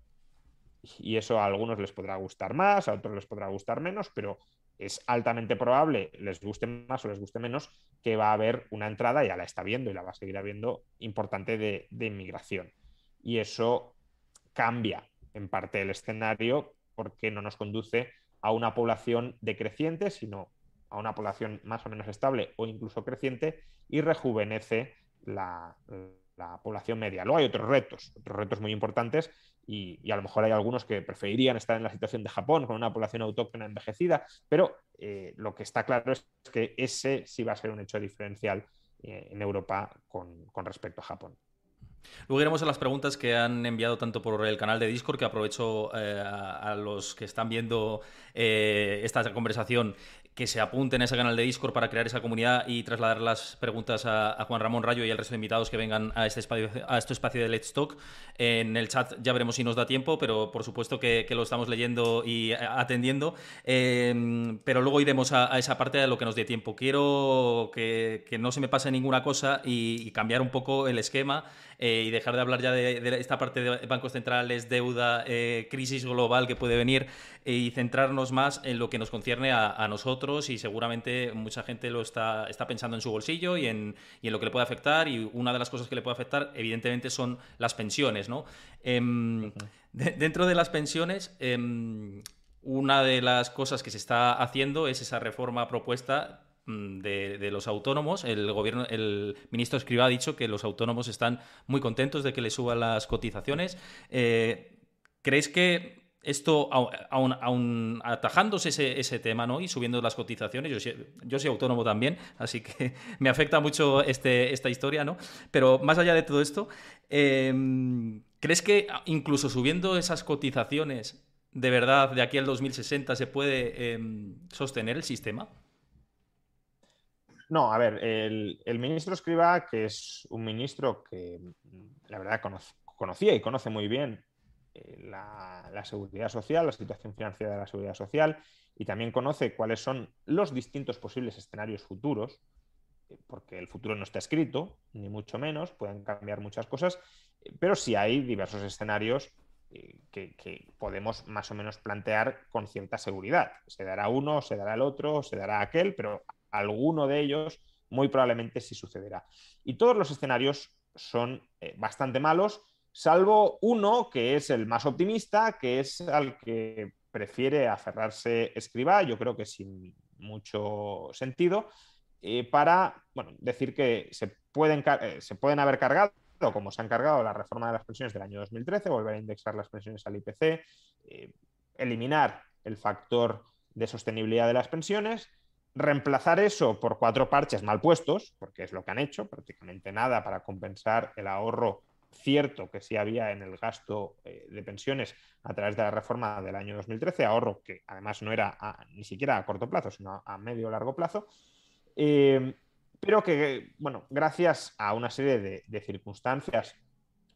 y eso a algunos les podrá gustar más, a otros les podrá gustar menos, pero es altamente probable, les guste más o les guste menos, que va a haber una entrada, ya la está viendo y la va a seguir habiendo, importante de, inmigración. Y eso cambia en parte el escenario porque no nos conduce a una población decreciente, sino a una población más o menos estable o incluso creciente y rejuvenece la, la población media. Luego hay otros retos, otros retos muy importantes y, a lo mejor hay algunos que preferirían estar en la situación de Japón con una población autóctona envejecida, pero eh, lo que está claro es que ese sí va a ser un hecho diferencial eh, en Europa con, respecto a Japón. Luego iremos a las preguntas que han enviado tanto por el canal de Discord, que aprovecho eh, a, los que están viendo esta conversación que se apunten a ese canal de Discord para crear esa comunidad y trasladar las preguntas a, Juan Ramón Rayo y al resto de invitados que vengan a este espacio, a este espacio de Let's Talk. En el chat ya veremos si nos da tiempo, pero por supuesto que, lo estamos leyendo y atendiendo. Em, pero luego iremos a, esa parte de lo que nos dé tiempo. Quiero que, no se me pase ninguna cosa y, cambiar un poco el esquema eh, y dejar de hablar ya de, esta parte de bancos centrales, deuda, eh, crisis global que puede venir y centrarnos más en lo que nos concierne a nosotros y seguramente mucha gente lo está, está pensando en su bolsillo y en, y en, lo que le puede afectar y una de las cosas que le puede afectar evidentemente son las pensiones. ¿no? Em, dentro de las pensiones, em, una de las cosas que se está haciendo es esa reforma propuesta mm, de, los autónomos. El gobierno, el ministro Escriba ha dicho que los autónomos están muy contentos de que le suban las cotizaciones. Eh, ¿Crees que esto, aún, atajándose ese, tema ¿no? y subiendo las cotizaciones, yo, yo, soy autónomo también, así que <laughs> me afecta mucho este, esta historia, ¿no? Pero más allá de todo esto, em, ¿crees que incluso subiendo esas cotizaciones ¿De verdad de aquí al 2060 se puede em, sostener el sistema? No, a ver, el, ministro Escriba, que es un ministro que la verdad conocía y conoce muy bien eh, la, seguridad social, la situación financiera de la seguridad social, y también conoce cuáles son los distintos posibles escenarios futuros, eh, porque el futuro no está escrito, ni mucho menos, pueden cambiar muchas cosas, eh, pero sí hay diversos escenarios que, que, podemos más o menos plantear con cierta seguridad. Se dará uno, se dará el otro, se dará aquel, pero alguno de ellos muy probablemente sí sucederá. Y todos los escenarios son eh, bastante malos, salvo uno que es el más optimista, que es al que prefiere aferrarse escriba, yo creo que sin mucho sentido, eh, para bueno, decir que se pueden, eh, se pueden haber cargado, como se han cargado la reforma de las pensiones del año 2013, volver a indexar las pensiones al IPC, eliminar el factor de sostenibilidad de las pensiones reemplazar eso por cuatro parches mal puestos, porque es lo que han hecho, prácticamente nada para compensar el ahorro cierto que sí había en el gasto eh, de pensiones a través de la reforma del año 2013, ahorro que además no era ni siquiera a corto plazo, sino a medio o largo plazo, eh, pero que, bueno, gracias a una serie de, de circunstancias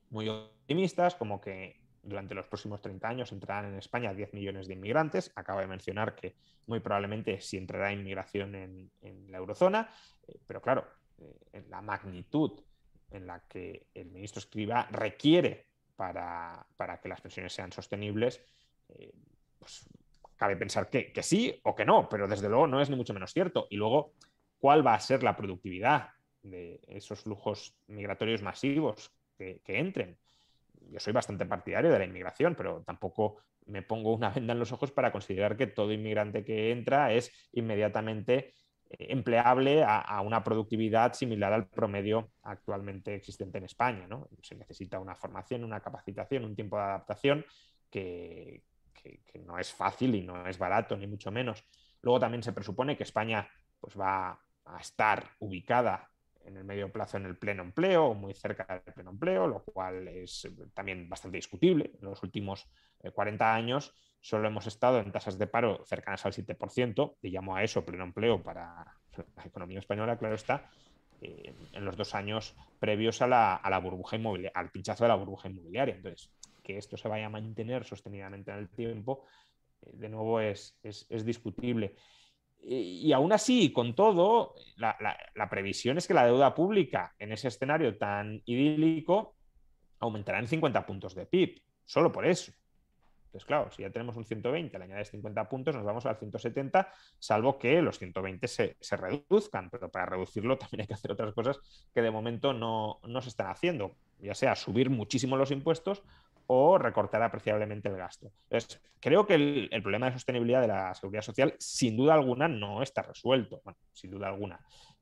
muy optimistas, como que durante los próximos 30 años entrarán en España 10 millones de inmigrantes. Acabo de mencionar que muy probablemente sí entrará inmigración en, la eurozona, eh, pero claro, eh, en la magnitud en la que el ministro Escriba requiere para, que las pensiones sean sostenibles, eh, pues cabe pensar que, sí o que no, pero desde luego no es ni mucho menos cierto. Y luego, ¿cuál va a ser la productividad de esos flujos migratorios masivos que entren? Yo soy bastante partidario de la inmigración, pero tampoco me pongo una <laughs> venda en los ojos para considerar que todo inmigrante que entra es inmediatamente eh, empleable a, una productividad similar al promedio actualmente existente en España. ¿no? Se necesita una formación, una capacitación, un tiempo de adaptación que, no es fácil y no es barato, ni mucho menos. Luego también se presupone que España pues, va a estar ubicada en el medio plazo en el pleno empleo o muy cerca del pleno empleo, lo cual es también bastante discutible. En los últimos 40 eh, años solo hemos estado en tasas de paro cercanas al 7%, y llamo a eso pleno empleo para <laughs> la economía española, claro está, eh, en los dos años previos a la, burbuja inmobiliaria, al pinchazo de la burbuja inmobiliaria. Entonces, que esto se vaya a mantener sostenidamente en el tiempo, eh, de nuevo es, es discutible. Y, aún así, con todo, la, previsión es que la deuda pública en ese escenario tan idílico aumentará en 50 puntos de PIB, solo por eso. Entonces, claro, si ya tenemos un 120, le añades 50 puntos, nos vamos al 170, salvo que los 120 se, reduzcan, pero para reducirlo <laughs> también hay que hacer otras cosas que de momento no, no se están haciendo, ya sea subir muchísimo los impuestos o recortar apreciablemente el gasto. Entonces, creo que el, problema de sostenibilidad de la seguridad social, sin duda alguna, no está resuelto. Bueno, sin duda alguna,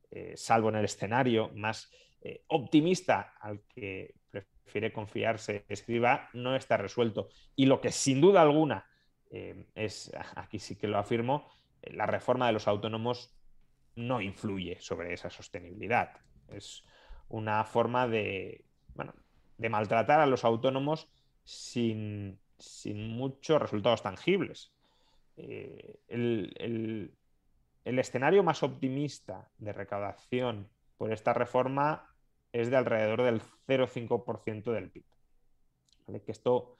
eh, salvo en el escenario más eh, optimista al que prefiere confiarse escriba, no está resuelto. Y lo que sin duda alguna eh, es, <laughs> aquí sí que lo afirmo, la reforma de los autónomos no influye sobre esa sostenibilidad. Es una forma de, bueno, de maltratar a los autónomos sin, muchos resultados tangibles. Eh, el, escenario más optimista de recaudación por esta reforma es de alrededor del 0,5% del PIB. Que esto,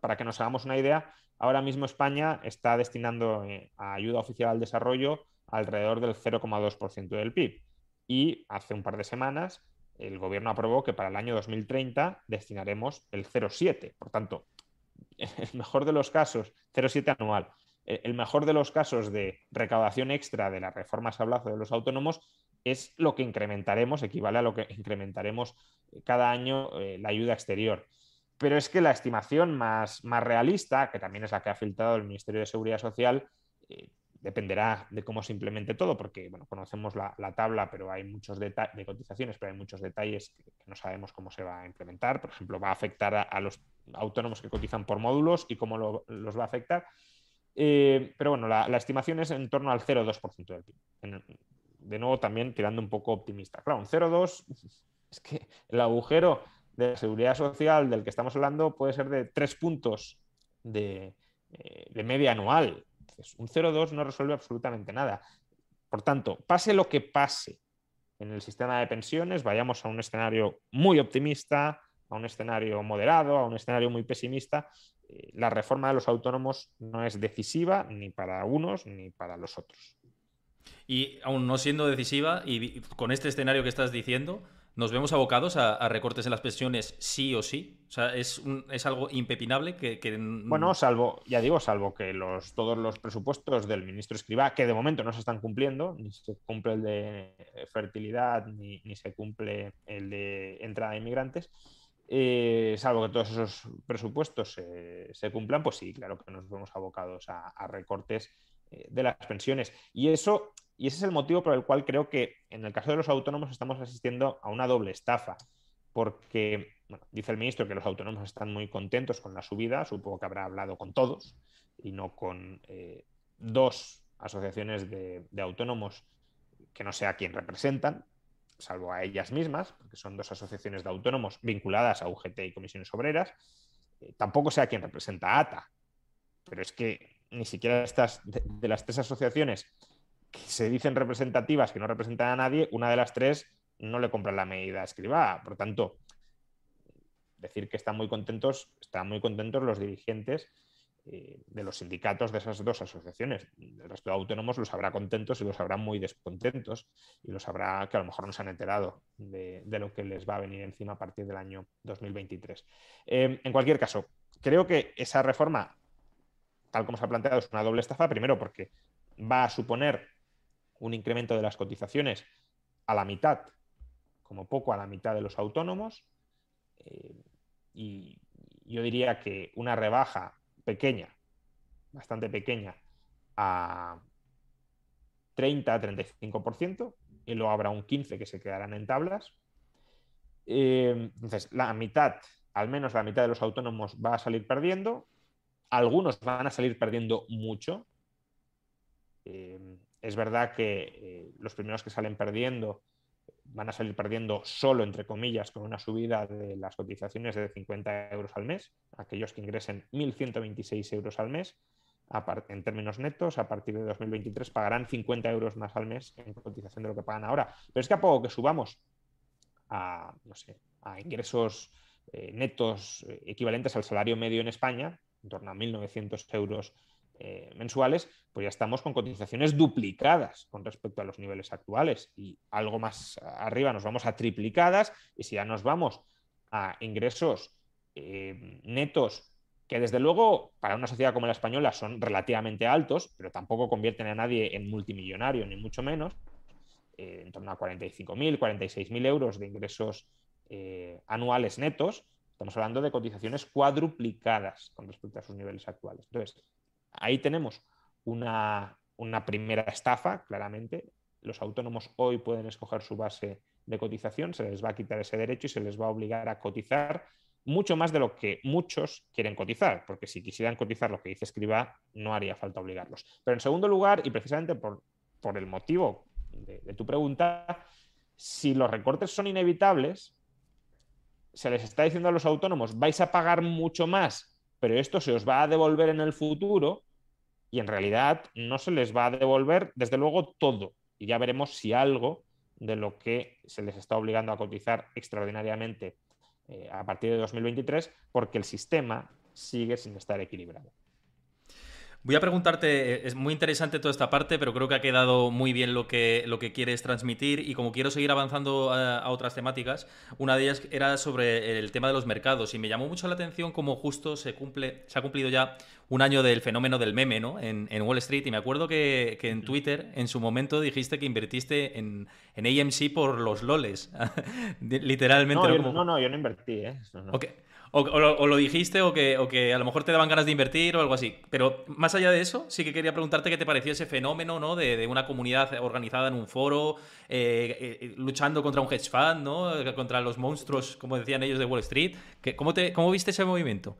para que nos hagamos una idea, ahora mismo España está destinando eh, a ayuda oficial al desarrollo alrededor del 0,2% del PIB. Y hace un par de semanas el gobierno aprobó que para el año 2030 destinaremos el 0,7. Por tanto, <laughs> el mejor de los casos, 0,7 anual, el mejor de los casos de recaudación extra de las reformas a plazo de los autónomos es lo que incrementaremos, equivale a lo que incrementaremos cada año eh, la ayuda exterior. Pero es que la estimación más, más realista, que también es la que ha filtrado el Ministerio de Seguridad Social, eh, dependerá de cómo se implemente todo, porque bueno, conocemos la, tabla, pero hay muchos de cotizaciones, pero hay muchos detalles que, no sabemos cómo se va a implementar. Por ejemplo, va a afectar a, los autónomos que cotizan por módulos y cómo los va a afectar. Eh, pero bueno, la, estimación es en torno al 0,2% del PIB. de nuevo, también tirando un poco optimista. Claro, un 0,2 <laughs> es que el agujero de la seguridad social del que estamos hablando puede ser de 3 puntos eh, de media anual. Un 0,2 no resuelve absolutamente nada. Por tanto, pase lo que pase en el sistema de pensiones, vayamos a un escenario muy optimista, a un escenario moderado, a un escenario muy pesimista, eh, la reforma de los autónomos no es decisiva ni para unos ni para los otros. Y aún no siendo decisiva, y con este escenario que estás diciendo, ¿nos vemos abocados a, recortes en las pensiones sí o sí? O sea, ¿es, es algo impepinable que, Bueno, salvo, ya digo, salvo que los, todos los presupuestos del ministro Escribá, que de momento no se están cumpliendo, ni se cumple el de fertilidad, ni, ni se cumple el de entrada de inmigrantes, eh, salvo que todos esos presupuestos se cumplan, pues sí, claro que nos vemos abocados a, recortes eh, de las pensiones. Y eso, y ese es el motivo por el cual creo que en el caso de los autónomos estamos asistiendo a una doble estafa. Porque dice el ministro que los autónomos están muy contentos con la subida, supongo que habrá hablado con todos y no con eh, dos asociaciones de, autónomos que no sé a quién representan, salvo a ellas mismas, porque son dos asociaciones de autónomos vinculadas a UGT y comisiones obreras. Eh, tampoco sé a quién representa ATA, pero es que ni siquiera estas, de, las tres asociaciones se dicen representativas, que no representan a nadie, una de las tres no le compra la medida escribada. Por tanto, decir que están muy contentos, están muy contentos los dirigentes eh, de los sindicatos de esas dos asociaciones. El resto de autónomos los habrá contentos y los habrá muy descontentos y los habrá que a lo mejor no se han enterado de, lo que les va a venir encima a partir del año 2023. Eh, en cualquier caso, creo que esa reforma, tal como se ha planteado, es una doble estafa. Primero, porque va a suponer un incremento de las cotizaciones a la mitad, como poco a la mitad de los autónomos. Eh, y yo diría que una rebaja pequeña, bastante pequeña, a 30-35%, y luego habrá un 15% que se quedarán en tablas. Eh, entonces, la mitad, al menos la mitad de los autónomos va a salir perdiendo, algunos van a salir perdiendo mucho. Eh, es verdad que eh, los primeros que salen perdiendo van a salir perdiendo solo, entre comillas, con una subida de las cotizaciones de 50 euros al mes. Aquellos que ingresen 1.126 euros al mes, en términos netos, a partir de 2023 pagarán 50 euros más al mes en cotización de lo que pagan ahora. Pero es que a poco que subamos a, ingresos eh, netos eh, equivalentes al salario medio en España, en torno a 1.900 euros eh, mensuales, pues ya estamos con cotizaciones duplicadas con respecto a los niveles actuales y algo más arriba nos vamos a triplicadas y si ya nos vamos a ingresos eh, netos que desde luego para una sociedad como la española son relativamente altos, pero tampoco convierten a nadie en multimillonario, ni mucho menos, eh, en torno a 45.000, 46.000 euros de ingresos anuales netos, estamos hablando de cotizaciones cuadruplicadas con respecto a sus niveles actuales. Entonces, Ahí tenemos una, primera estafa, claramente. Los autónomos hoy pueden escoger su base de cotización, se les va a quitar ese derecho y se les va a obligar a cotizar mucho más de lo que muchos quieren cotizar, porque si quisieran cotizar lo que dice Escriba, no haría falta obligarlos. Pero en segundo lugar, y precisamente por, el motivo de, tu pregunta, si los recortes son inevitables, se les está diciendo a los autónomos, vais a pagar mucho más, pero esto se os va a devolver en el futuro, y en realidad no se les va a devolver, desde luego, todo. Y ya veremos si algo de lo que se les está obligando a cotizar extraordinariamente eh, a partir de 2023, porque el sistema sigue sin estar equilibrado. Voy a preguntarte, es muy interesante toda esta parte, pero creo que ha quedado muy bien lo que, lo que quieres transmitir y como quiero seguir avanzando a, otras temáticas, una de ellas era sobre el tema de los mercados y me llamó mucho la atención cómo justo se cumple, se ha cumplido ya un año del fenómeno del meme ¿no? en, Wall Street y me acuerdo que, en Twitter en su momento dijiste que invertiste en, en AMC por los loles, <laughs> literalmente. No, yo, no, yo no invertí. ¿eh? O, lo, dijiste o que, a lo mejor te daban ganas de invertir o algo así. Pero más allá de eso, sí que quería preguntarte qué te pareció ese fenómeno ¿no? de, una comunidad organizada en un foro, eh, eh, luchando contra un hedge fund, ¿no? contra los monstruos, como decían ellos, de Wall Street. ¿Cómo, te, cómo viste ese movimiento?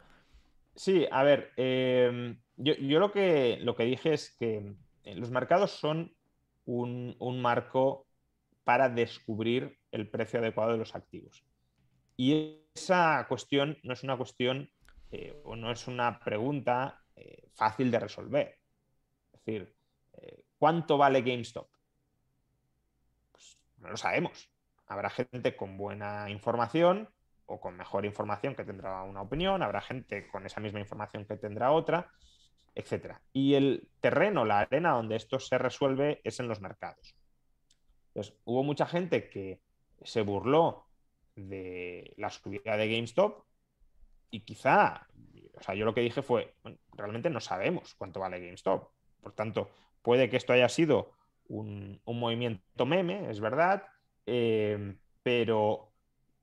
Sí, a ver, em, yo, lo, que, que dije es que eh, los mercados son un, un marco para descubrir el precio adecuado de los activos. Y esa cuestión no es una cuestión eh, o no es una pregunta eh, fácil de resolver. Es decir, eh, ¿cuánto vale GameStop? Pues no lo sabemos. Habrá gente con buena información o con mejor información que tendrá una opinión, habrá gente con esa misma información que tendrá otra, etc. Y el terreno, la arena donde esto se resuelve es en los mercados. Entonces, hubo mucha gente que se burló de la subida de GameStop y quizá, o sea, yo lo que dije fue, realmente no sabemos cuánto vale GameStop. Por tanto, puede que esto haya sido un, movimiento meme, es verdad, eh, pero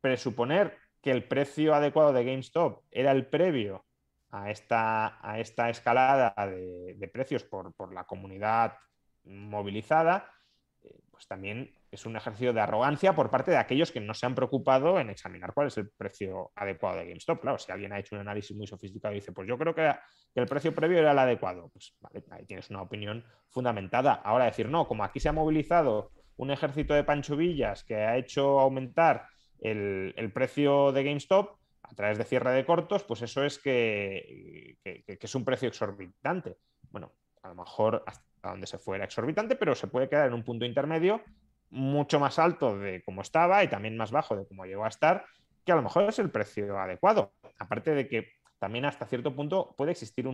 presuponer que el precio adecuado de GameStop era el previo a esta, a esta escalada de, precios por, por, la comunidad movilizada, eh, pues también es un ejercicio de arrogancia por parte de aquellos que no se han preocupado en examinar cuál es el precio adecuado de GameStop. Claro, si alguien ha hecho un análisis muy sofisticado y dice, pues yo creo que, el precio previo era el adecuado, pues vale, ahí tienes una opinión fundamentada. Ahora decir, no, como aquí se ha movilizado un ejército de Pancho Villas que ha hecho aumentar el, precio de GameStop a través de cierre de cortos, pues eso es que, que es un precio exorbitante. Bueno, a lo mejor hasta donde se fuera exorbitante, pero se puede quedar en un punto intermedio mucho más alto de como estaba y también más bajo de cómo llegó a estar, que a lo mejor es el precio adecuado. Aparte de que también hasta cierto punto puede existir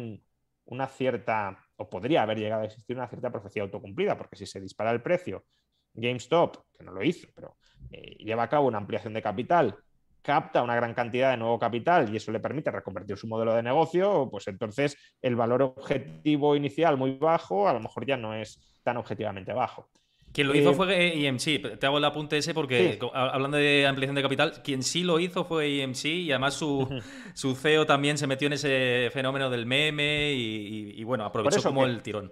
una cierta, o podría haber llegado a existir una cierta profecía autocumplida, porque si se dispara el precio, GameStop, que no lo hizo, pero eh, lleva a cabo una ampliación de capital, capta una gran cantidad de nuevo capital y eso le permite reconvertir su modelo de negocio, pues entonces el valor objetivo inicial muy bajo a lo mejor ya no es tan objetivamente bajo. Quien lo hizo eh, fue EMC. Te hago el apunte ese porque, hablando de ampliación de capital, quien sí lo hizo fue EMC y además su, <laughs> su CEO también se metió en ese fenómeno del meme y, bueno, aprovechó como el tirón.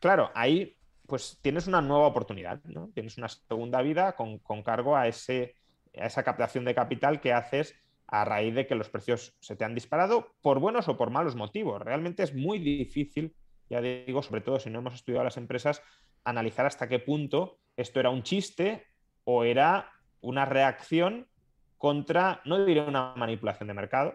Claro, ahí pues tienes una nueva oportunidad, ¿no? Tienes una segunda vida con, cargo a, ese, a esa captación de capital que haces a raíz de que los precios se te han disparado por buenos o por malos motivos. Realmente es muy difícil, ya digo, sobre todo si no hemos estudiado las empresas, analizar hasta qué punto esto era un chiste o era una reacción contra, no diría una manipulación de mercado,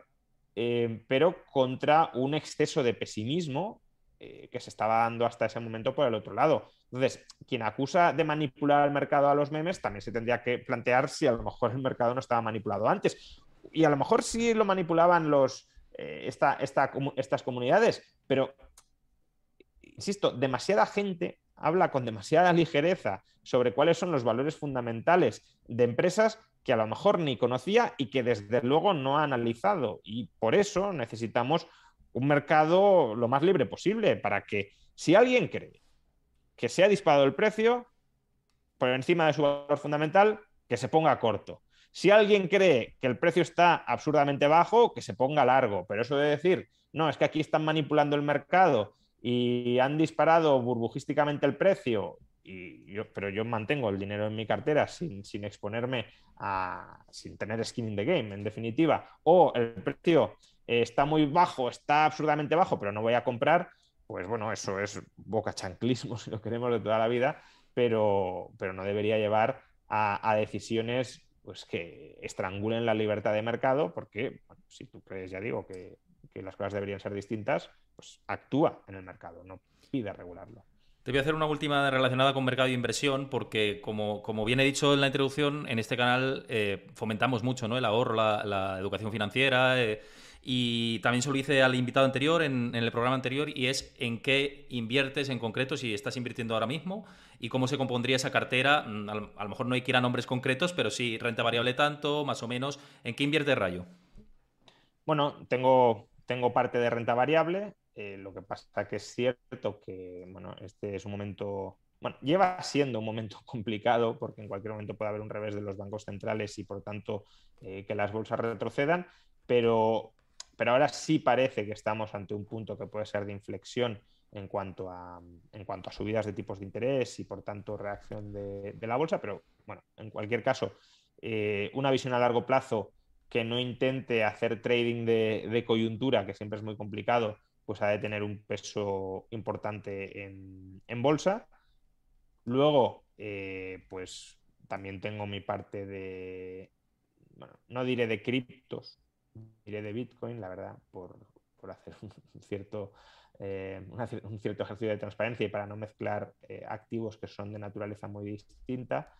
eh, pero contra un exceso de pesimismo eh, que se estaba dando hasta ese momento por el otro lado. Entonces, quien acusa de manipular el mercado a los memes también se tendría que plantear si a lo mejor el mercado no estaba manipulado antes. Y a lo mejor sí lo manipulaban los, eh, estas comunidades, pero, insisto, demasiada gente habla con demasiada ligereza sobre cuáles son los valores fundamentales de empresas que a lo mejor ni conocía y que desde luego no ha analizado. Y por eso necesitamos un mercado lo más libre posible para que si alguien cree que se ha disparado el precio por encima de su valor fundamental, que se ponga corto. Si alguien cree que el precio está absurdamente bajo, que se ponga largo. Pero eso de decir, no, es que aquí están manipulando el mercado y han disparado burbujísticamente el precio, y yo, pero yo mantengo el dinero en mi cartera sin, exponerme a, sin tener skin in the game, en definitiva, o el precio está muy bajo, está absurdamente bajo, pero no voy a comprar, pues bueno, eso es boca chanclismo, <laughs> si lo queremos, de toda la vida, pero, pero no debería llevar a, decisiones pues, que estrangulen la libertad de mercado, porque si tú crees, ya digo, que, que las cosas deberían ser distintas, pues actúa en el mercado, no pide regularlo. Te voy a hacer una última relacionada con mercado de inversión, porque como, como bien he dicho en la introducción, en este canal eh, fomentamos mucho ¿no? el ahorro, la, educación financiera. Eh, y también se lo hice al invitado anterior, en, el programa anterior, y es en qué inviertes en concreto, si estás invirtiendo ahora mismo, y cómo se compondría esa cartera. Mm, a lo mejor no hay que ir a nombres concretos, pero sí renta variable tanto, más o menos. ¿En qué invierte Rayo? Bueno, tengo, tengo parte de renta variable, eh, lo que pasa que es cierto que bueno, este es un momento, bueno, lleva siendo un momento <laughs> complicado porque en cualquier momento puede haber un revés de los bancos centrales y por tanto eh, que las bolsas retrocedan, pero, pero ahora sí parece que estamos ante un punto que puede ser de inflexión en cuanto a, en cuanto a subidas de tipos de interés y por tanto reacción de, la bolsa, pero bueno, en cualquier caso, eh, una visión a largo plazo que no intente hacer trading de coyuntura, que siempre es muy complicado, pues ha de tener un peso importante en, bolsa. Luego, eh, pues también tengo mi parte de, bueno, no diré de criptos, diré de Bitcoin, la verdad, por, por hacer <laughs> un cierto, eh, un cierto ejercicio de transparencia y para no mezclar eh, activos que son de naturaleza muy distinta.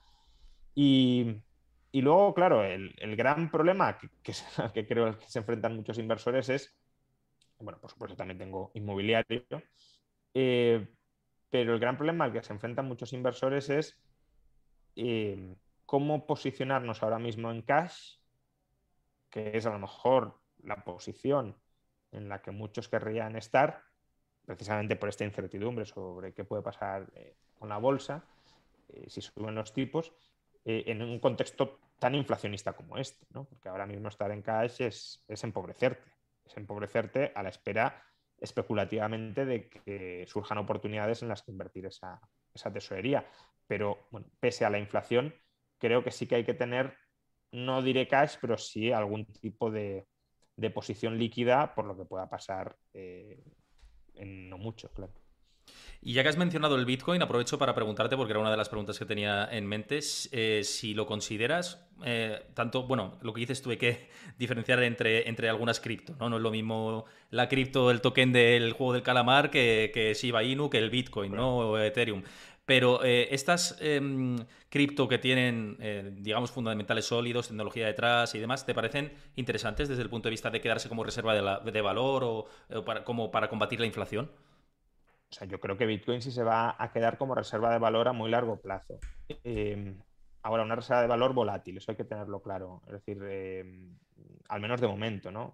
Y, y luego, claro, el, el gran problema que, que, <laughs> que, creo que se enfrentan muchos inversores es, bueno, por supuesto también tengo inmobiliario, eh, pero el gran problema al que se enfrentan muchos inversores es eh, cómo posicionarnos ahora mismo en cash, que es a lo mejor la posición en la que muchos querrían estar, precisamente por esta incertidumbre sobre qué puede pasar eh, con la bolsa, si suben los tipos, en un contexto tan inflacionista como este, ¿no? porque ahora mismo estar en cash es empobrecerte, es empobrecerte a la espera especulativamente de que surjan oportunidades en las que invertir esa, tesorería. Pero bueno, pese a la inflación, creo que sí que hay que tener, no diré cash, pero sí algún tipo de, de posición líquida por lo que pueda pasar eh, en no mucho, claro. Y ya que has mencionado el Bitcoin, aprovecho para preguntarte, porque era una de las preguntas que tenía en mente, eh, si lo consideras, eh, tanto, bueno, lo que dices hay que <laughs> diferenciar entre, entre algunas cripto, ¿no? No es lo mismo la cripto, el token del juego del calamar, que, que Shiba Inu, que el Bitcoin, ¿no? O Ethereum. Pero eh, estas eh, cripto que tienen, eh, digamos, fundamentales sólidos, tecnología detrás y demás, ¿te parecen interesantes desde el punto de vista de quedarse como reserva de, la, de valor o, o para, como para combatir la inflación? O sea, yo creo que Bitcoin sí se va a quedar como reserva de valor a muy largo plazo. Eh, ahora, una reserva de valor volátil, eso hay que tenerlo claro. Es decir, eh, al menos de momento, ¿no?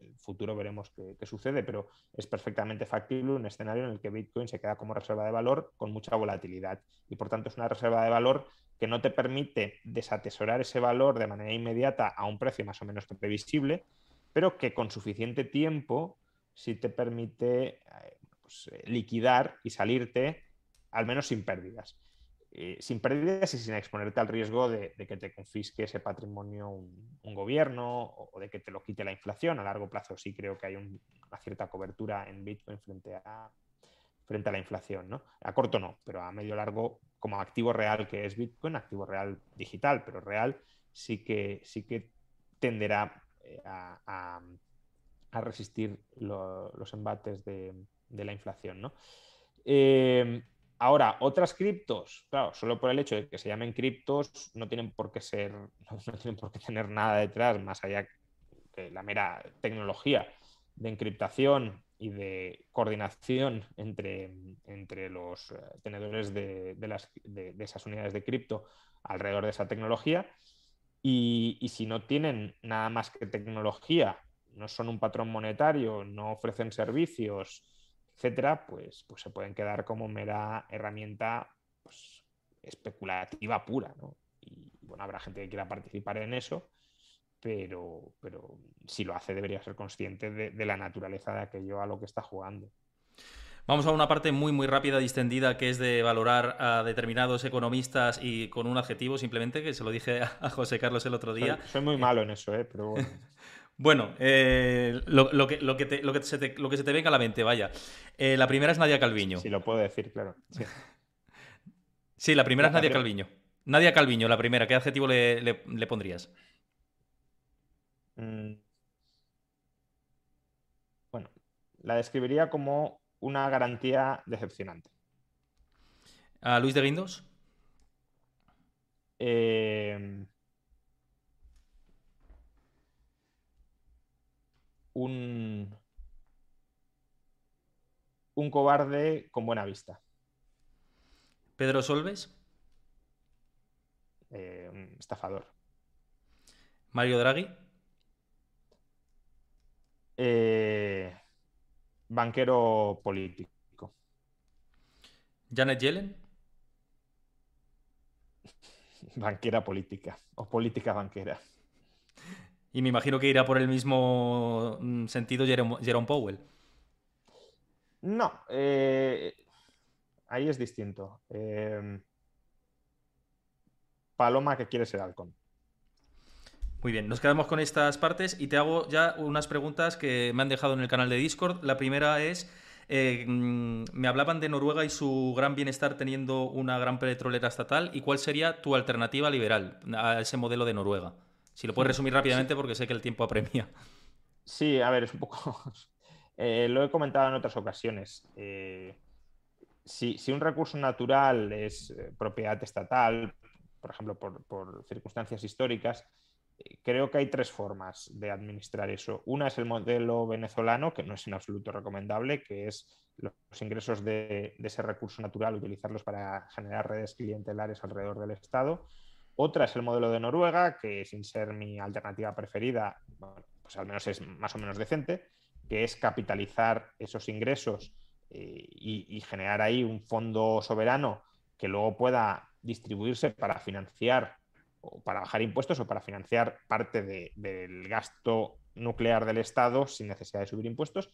El futuro veremos qué, qué, sucede, pero es perfectamente factible un escenario en el que Bitcoin se queda como reserva de valor con mucha volatilidad. Y por tanto es una reserva de valor que no te permite desatesorar ese valor de manera inmediata a un precio más o menos previsible, pero que con suficiente tiempo sí te permite eh, pues, eh, liquidar y salirte al menos sin pérdidas. Eh, sin pérdidas y sin exponerte al riesgo de, que te confisque ese patrimonio un, gobierno o de que te lo quite la inflación. A largo plazo sí creo que hay un, una cierta cobertura en Bitcoin frente a, frente a la inflación. ¿no? A corto no, pero a medio largo, como activo real que es Bitcoin, activo real digital, pero real, sí que, sí que tenderá eh, a, resistir lo, los embates de, de, la inflación. ¿no? Eh, Ahora, otras criptos, claro, solo por el hecho de que se llamen criptos, no tienen por qué ser, <laughs> no tienen por qué tener nada detrás, más allá de la mera tecnología de encriptación y de coordinación entre, entre los tenedores de, de, esas unidades de cripto alrededor de esa tecnología. Y, si no tienen nada más que tecnología, no son un patrón monetario, no ofrecen servicios, etcétera, pues, pues se pueden quedar como mera herramienta pues, especulativa pura, ¿no? Y bueno, habrá gente que quiera participar en eso, pero, pero si lo hace debería ser consciente de, de, la naturaleza de aquello a lo que está jugando. Vamos a una parte muy muy rápida, distendida, que es de valorar a determinados economistas y con un adjetivo simplemente, que se lo dije a José Carlos el otro día. Soy, soy muy malo en eso, ¿eh? pero bueno. <laughs> Bueno, eh, lo, lo, que, lo, que te, lo, que se te, lo, que se te, venga a la mente, vaya. Eh, la primera es Nadia Calviño. Sí, lo puedo decir, claro. Sí, <laughs> sí la primera es Nadia Calviño. Nadia Calviño, la primera. ¿Qué adjetivo le, le, le pondrías? Mm. Bueno, la describiría como una garantía decepcionante. ¿A Luis de Guindos? Eh... un, un cobarde con buena vista. ¿Pedro Solves? Eh, un estafador. ¿Mario Draghi? Eh, banquero político. ¿Janet Yellen? <laughs> Banquera política o política banquera. Y me imagino que irá por el mismo mm, sentido Jerome, Jerome Powell. No, eh, ahí es distinto. Eh, Paloma que quiere ser halcón. Muy bien, nos quedamos con estas partes y te hago ya unas preguntas que me han dejado en el canal de Discord. La primera es, eh, mm, me hablaban de Noruega y su gran bienestar teniendo una gran petrolera estatal. ¿Y cuál sería tu alternativa liberal a ese modelo de Noruega? Si lo puedes resumir rápidamente porque sé que el tiempo apremia. Sí, a ver, es un poco... Eh, lo he comentado en otras ocasiones. Eh, si, un recurso natural es eh, propiedad estatal, por ejemplo, por, circunstancias históricas, creo que hay tres formas de administrar eso. Una es el modelo venezolano, que no es en absoluto recomendable, que es los ingresos de, ese recurso natural, utilizarlos para generar redes clientelares alrededor del Estado. Otra es el modelo de Noruega, que sin ser mi alternativa preferida, pues al menos es más o menos decente, que es capitalizar esos ingresos eh, y, generar ahí un fondo soberano que luego pueda distribuirse para financiar o para bajar impuestos o para financiar parte del gasto nuclear del Estado sin necesidad de subir impuestos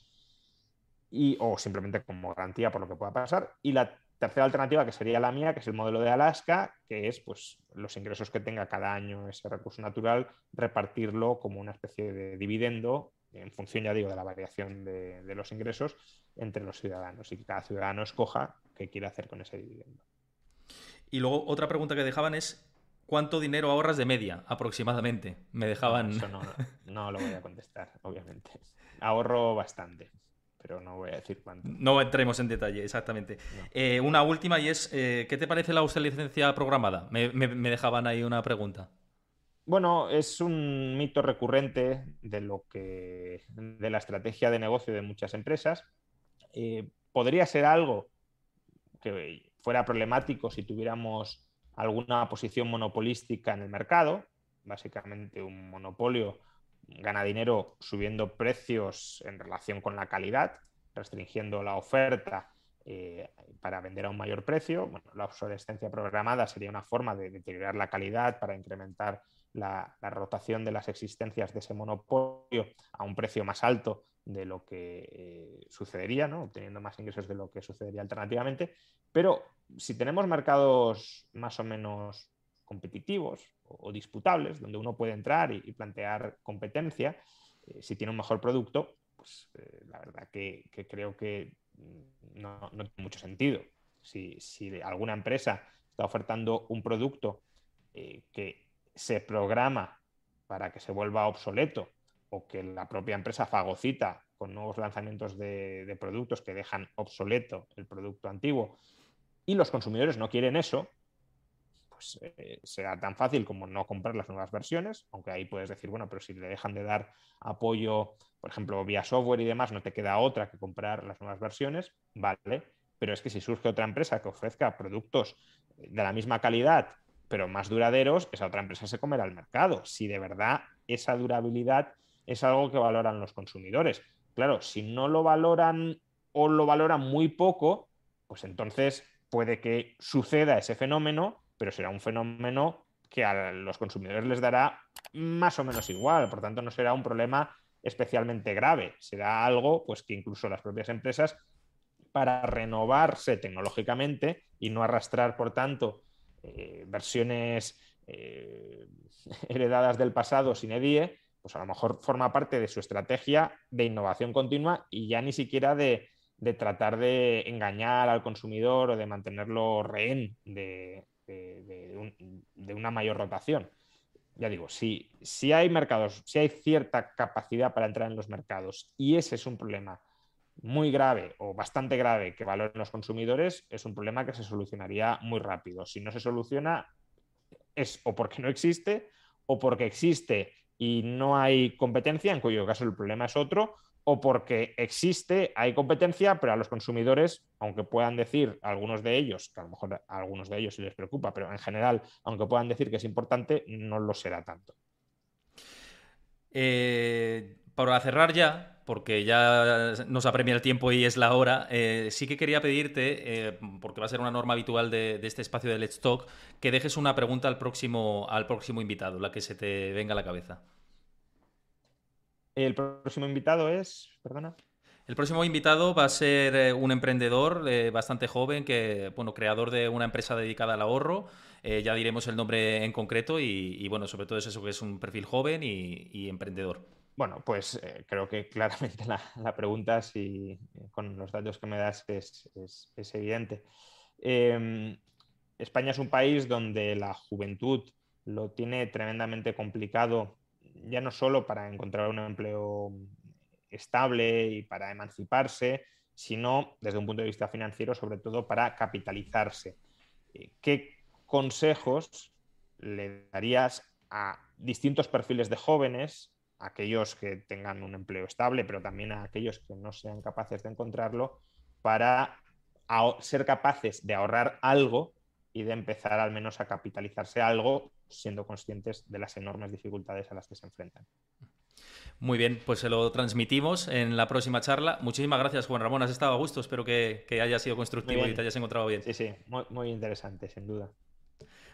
y, o simplemente como garantía por lo que pueda pasar. Y la tercera alternativa, que sería la mía, que es el modelo de Alaska, que es pues, los ingresos que tenga cada año ese recurso natural, repartirlo como una especie de dividendo en función, ya digo, de la variación de, de los ingresos entre los ciudadanos y que cada ciudadano escoja qué quiere hacer con ese dividendo. Y luego otra pregunta que dejaban es, ¿cuánto dinero ahorras de media aproximadamente? Me dejaban... eso no, no, lo voy a contestar, <laughs> obviamente. Ahorro bastante pero no voy a decir cuánto. No entremos en detalle, exactamente. Eh, una última y es, eh, ¿qué te parece la obsolescencia programada? Me, dejaban ahí una pregunta. Bueno, es un mito recurrente de lo que de la estrategia de negocio de muchas empresas. Eh, podría ser algo que fuera problemático si tuviéramos alguna posición monopolística en el mercado, básicamente un monopolio gana dinero subiendo precios en relación con la calidad, restringiendo la oferta eh, para vender a un mayor precio. la obsolescencia programada sería una forma de deteriorar la calidad para incrementar la, rotación de las existencias de ese monopolio a un precio más alto de lo que eh, sucedería, obteniendo más ingresos de lo que sucedería alternativamente. Pero si tenemos mercados más o menos competitivos o, disputables, donde uno puede entrar y, plantear competencia, eh, si tiene un mejor producto, pues eh, la verdad que, creo que no, tiene mucho sentido. Si, alguna empresa está ofertando un producto que se programa para que se vuelva obsoleto o que la propia empresa fagocita con nuevos lanzamientos de productos que dejan obsoleto el producto antiguo y los consumidores no quieren eso, pues, eh, sea tan fácil como no comprar las nuevas versiones, aunque ahí puedes decir, bueno, pero si le dejan de dar apoyo, por ejemplo, vía software y demás, no te queda otra que comprar las nuevas versiones, vale, pero es que si surge otra empresa que ofrezca productos de la misma calidad, pero más duraderos, esa otra empresa se comerá al mercado. Si de verdad esa durabilidad es algo que valoran los consumidores. Claro, si no lo valoran o lo valoran muy poco, pues entonces puede que suceda ese fenómeno pero será un fenómeno que a los consumidores les dará más o menos igual, por tanto no será un problema especialmente grave, será algo pues que incluso las propias empresas para renovarse tecnológicamente y no arrastrar por tanto eh, versiones eh, <laughs> heredadas del pasado sin EDIE, pues a lo mejor forma parte de su estrategia de innovación continua y ya ni siquiera de, de tratar de engañar al consumidor o de mantenerlo rehén de, de, una mayor rotación. Ya digo, si, si hay mercados, si hay cierta capacidad para entrar en los mercados y ese es un problema muy grave o bastante grave que valoren los consumidores, es un problema que se solucionaría muy rápido. Si no se soluciona, es o porque no existe o porque existe y no hay competencia, en cuyo caso el problema es otro, o porque existe, hay competencia, pero a los consumidores, aunque puedan decir algunos de ellos, que a lo mejor a algunos de ellos sí les preocupa, pero en general, aunque puedan decir que es importante, no lo será tanto. Eh, para cerrar ya, porque ya nos apremia el tiempo y es la hora, eh, sí que quería pedirte, eh, porque va a ser una norma habitual de, este espacio de Let's Talk, que dejes una pregunta al próximo, al próximo invitado, la que se te venga a la cabeza. El próximo invitado es, perdona. El próximo invitado va a ser eh, un emprendedor eh, bastante joven, que, bueno, creador de una empresa dedicada al ahorro. Ya diremos el nombre en concreto y, bueno, sobre todo es eso que es un perfil joven y, emprendedor. Bueno, pues creo que claramente <laughs> la, pregunta, si con los datos que me das, es, es evidente. Em, España es un país donde la juventud lo tiene tremendamente complicado ya no solo para encontrar un empleo estable y para emanciparse, sino desde un punto de vista financiero, sobre todo para capitalizarse. Eh, ¿Qué consejos le darías a distintos perfiles de jóvenes, aquellos que tengan un empleo estable, pero también a aquellos que no sean capaces de encontrarlo, para ser capaces de ahorrar algo y de empezar al menos a capitalizarse algo, siendo conscientes de las enormes dificultades a las que se enfrentan? Muy bien, pues se lo transmitimos en la próxima charla. Muchísimas gracias, Juan Ramón. Has estado a gusto. Espero que, haya sido constructivo y te hayas encontrado bien. Sí, sí, muy, interesante, sin duda.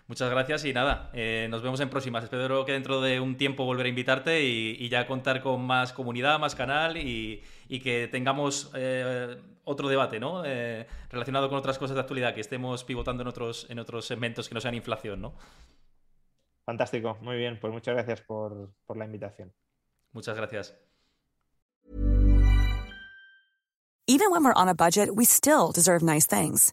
Muchas gracias y nada, eh, nos vemos en próximas. Espero que dentro de un tiempo volver a invitarte y, ya contar con más comunidad, más canal y, que tengamos eh, otro debate ¿no? Eh, relacionado con otras cosas de actualidad, que estemos pivotando en otros, en otros segmentos que no sean inflación. ¿no? Fantástico, muy bien. Pues muchas gracias por, por la invitación. Muchas gracias. Even when we're on a budget, we still deserve nice things.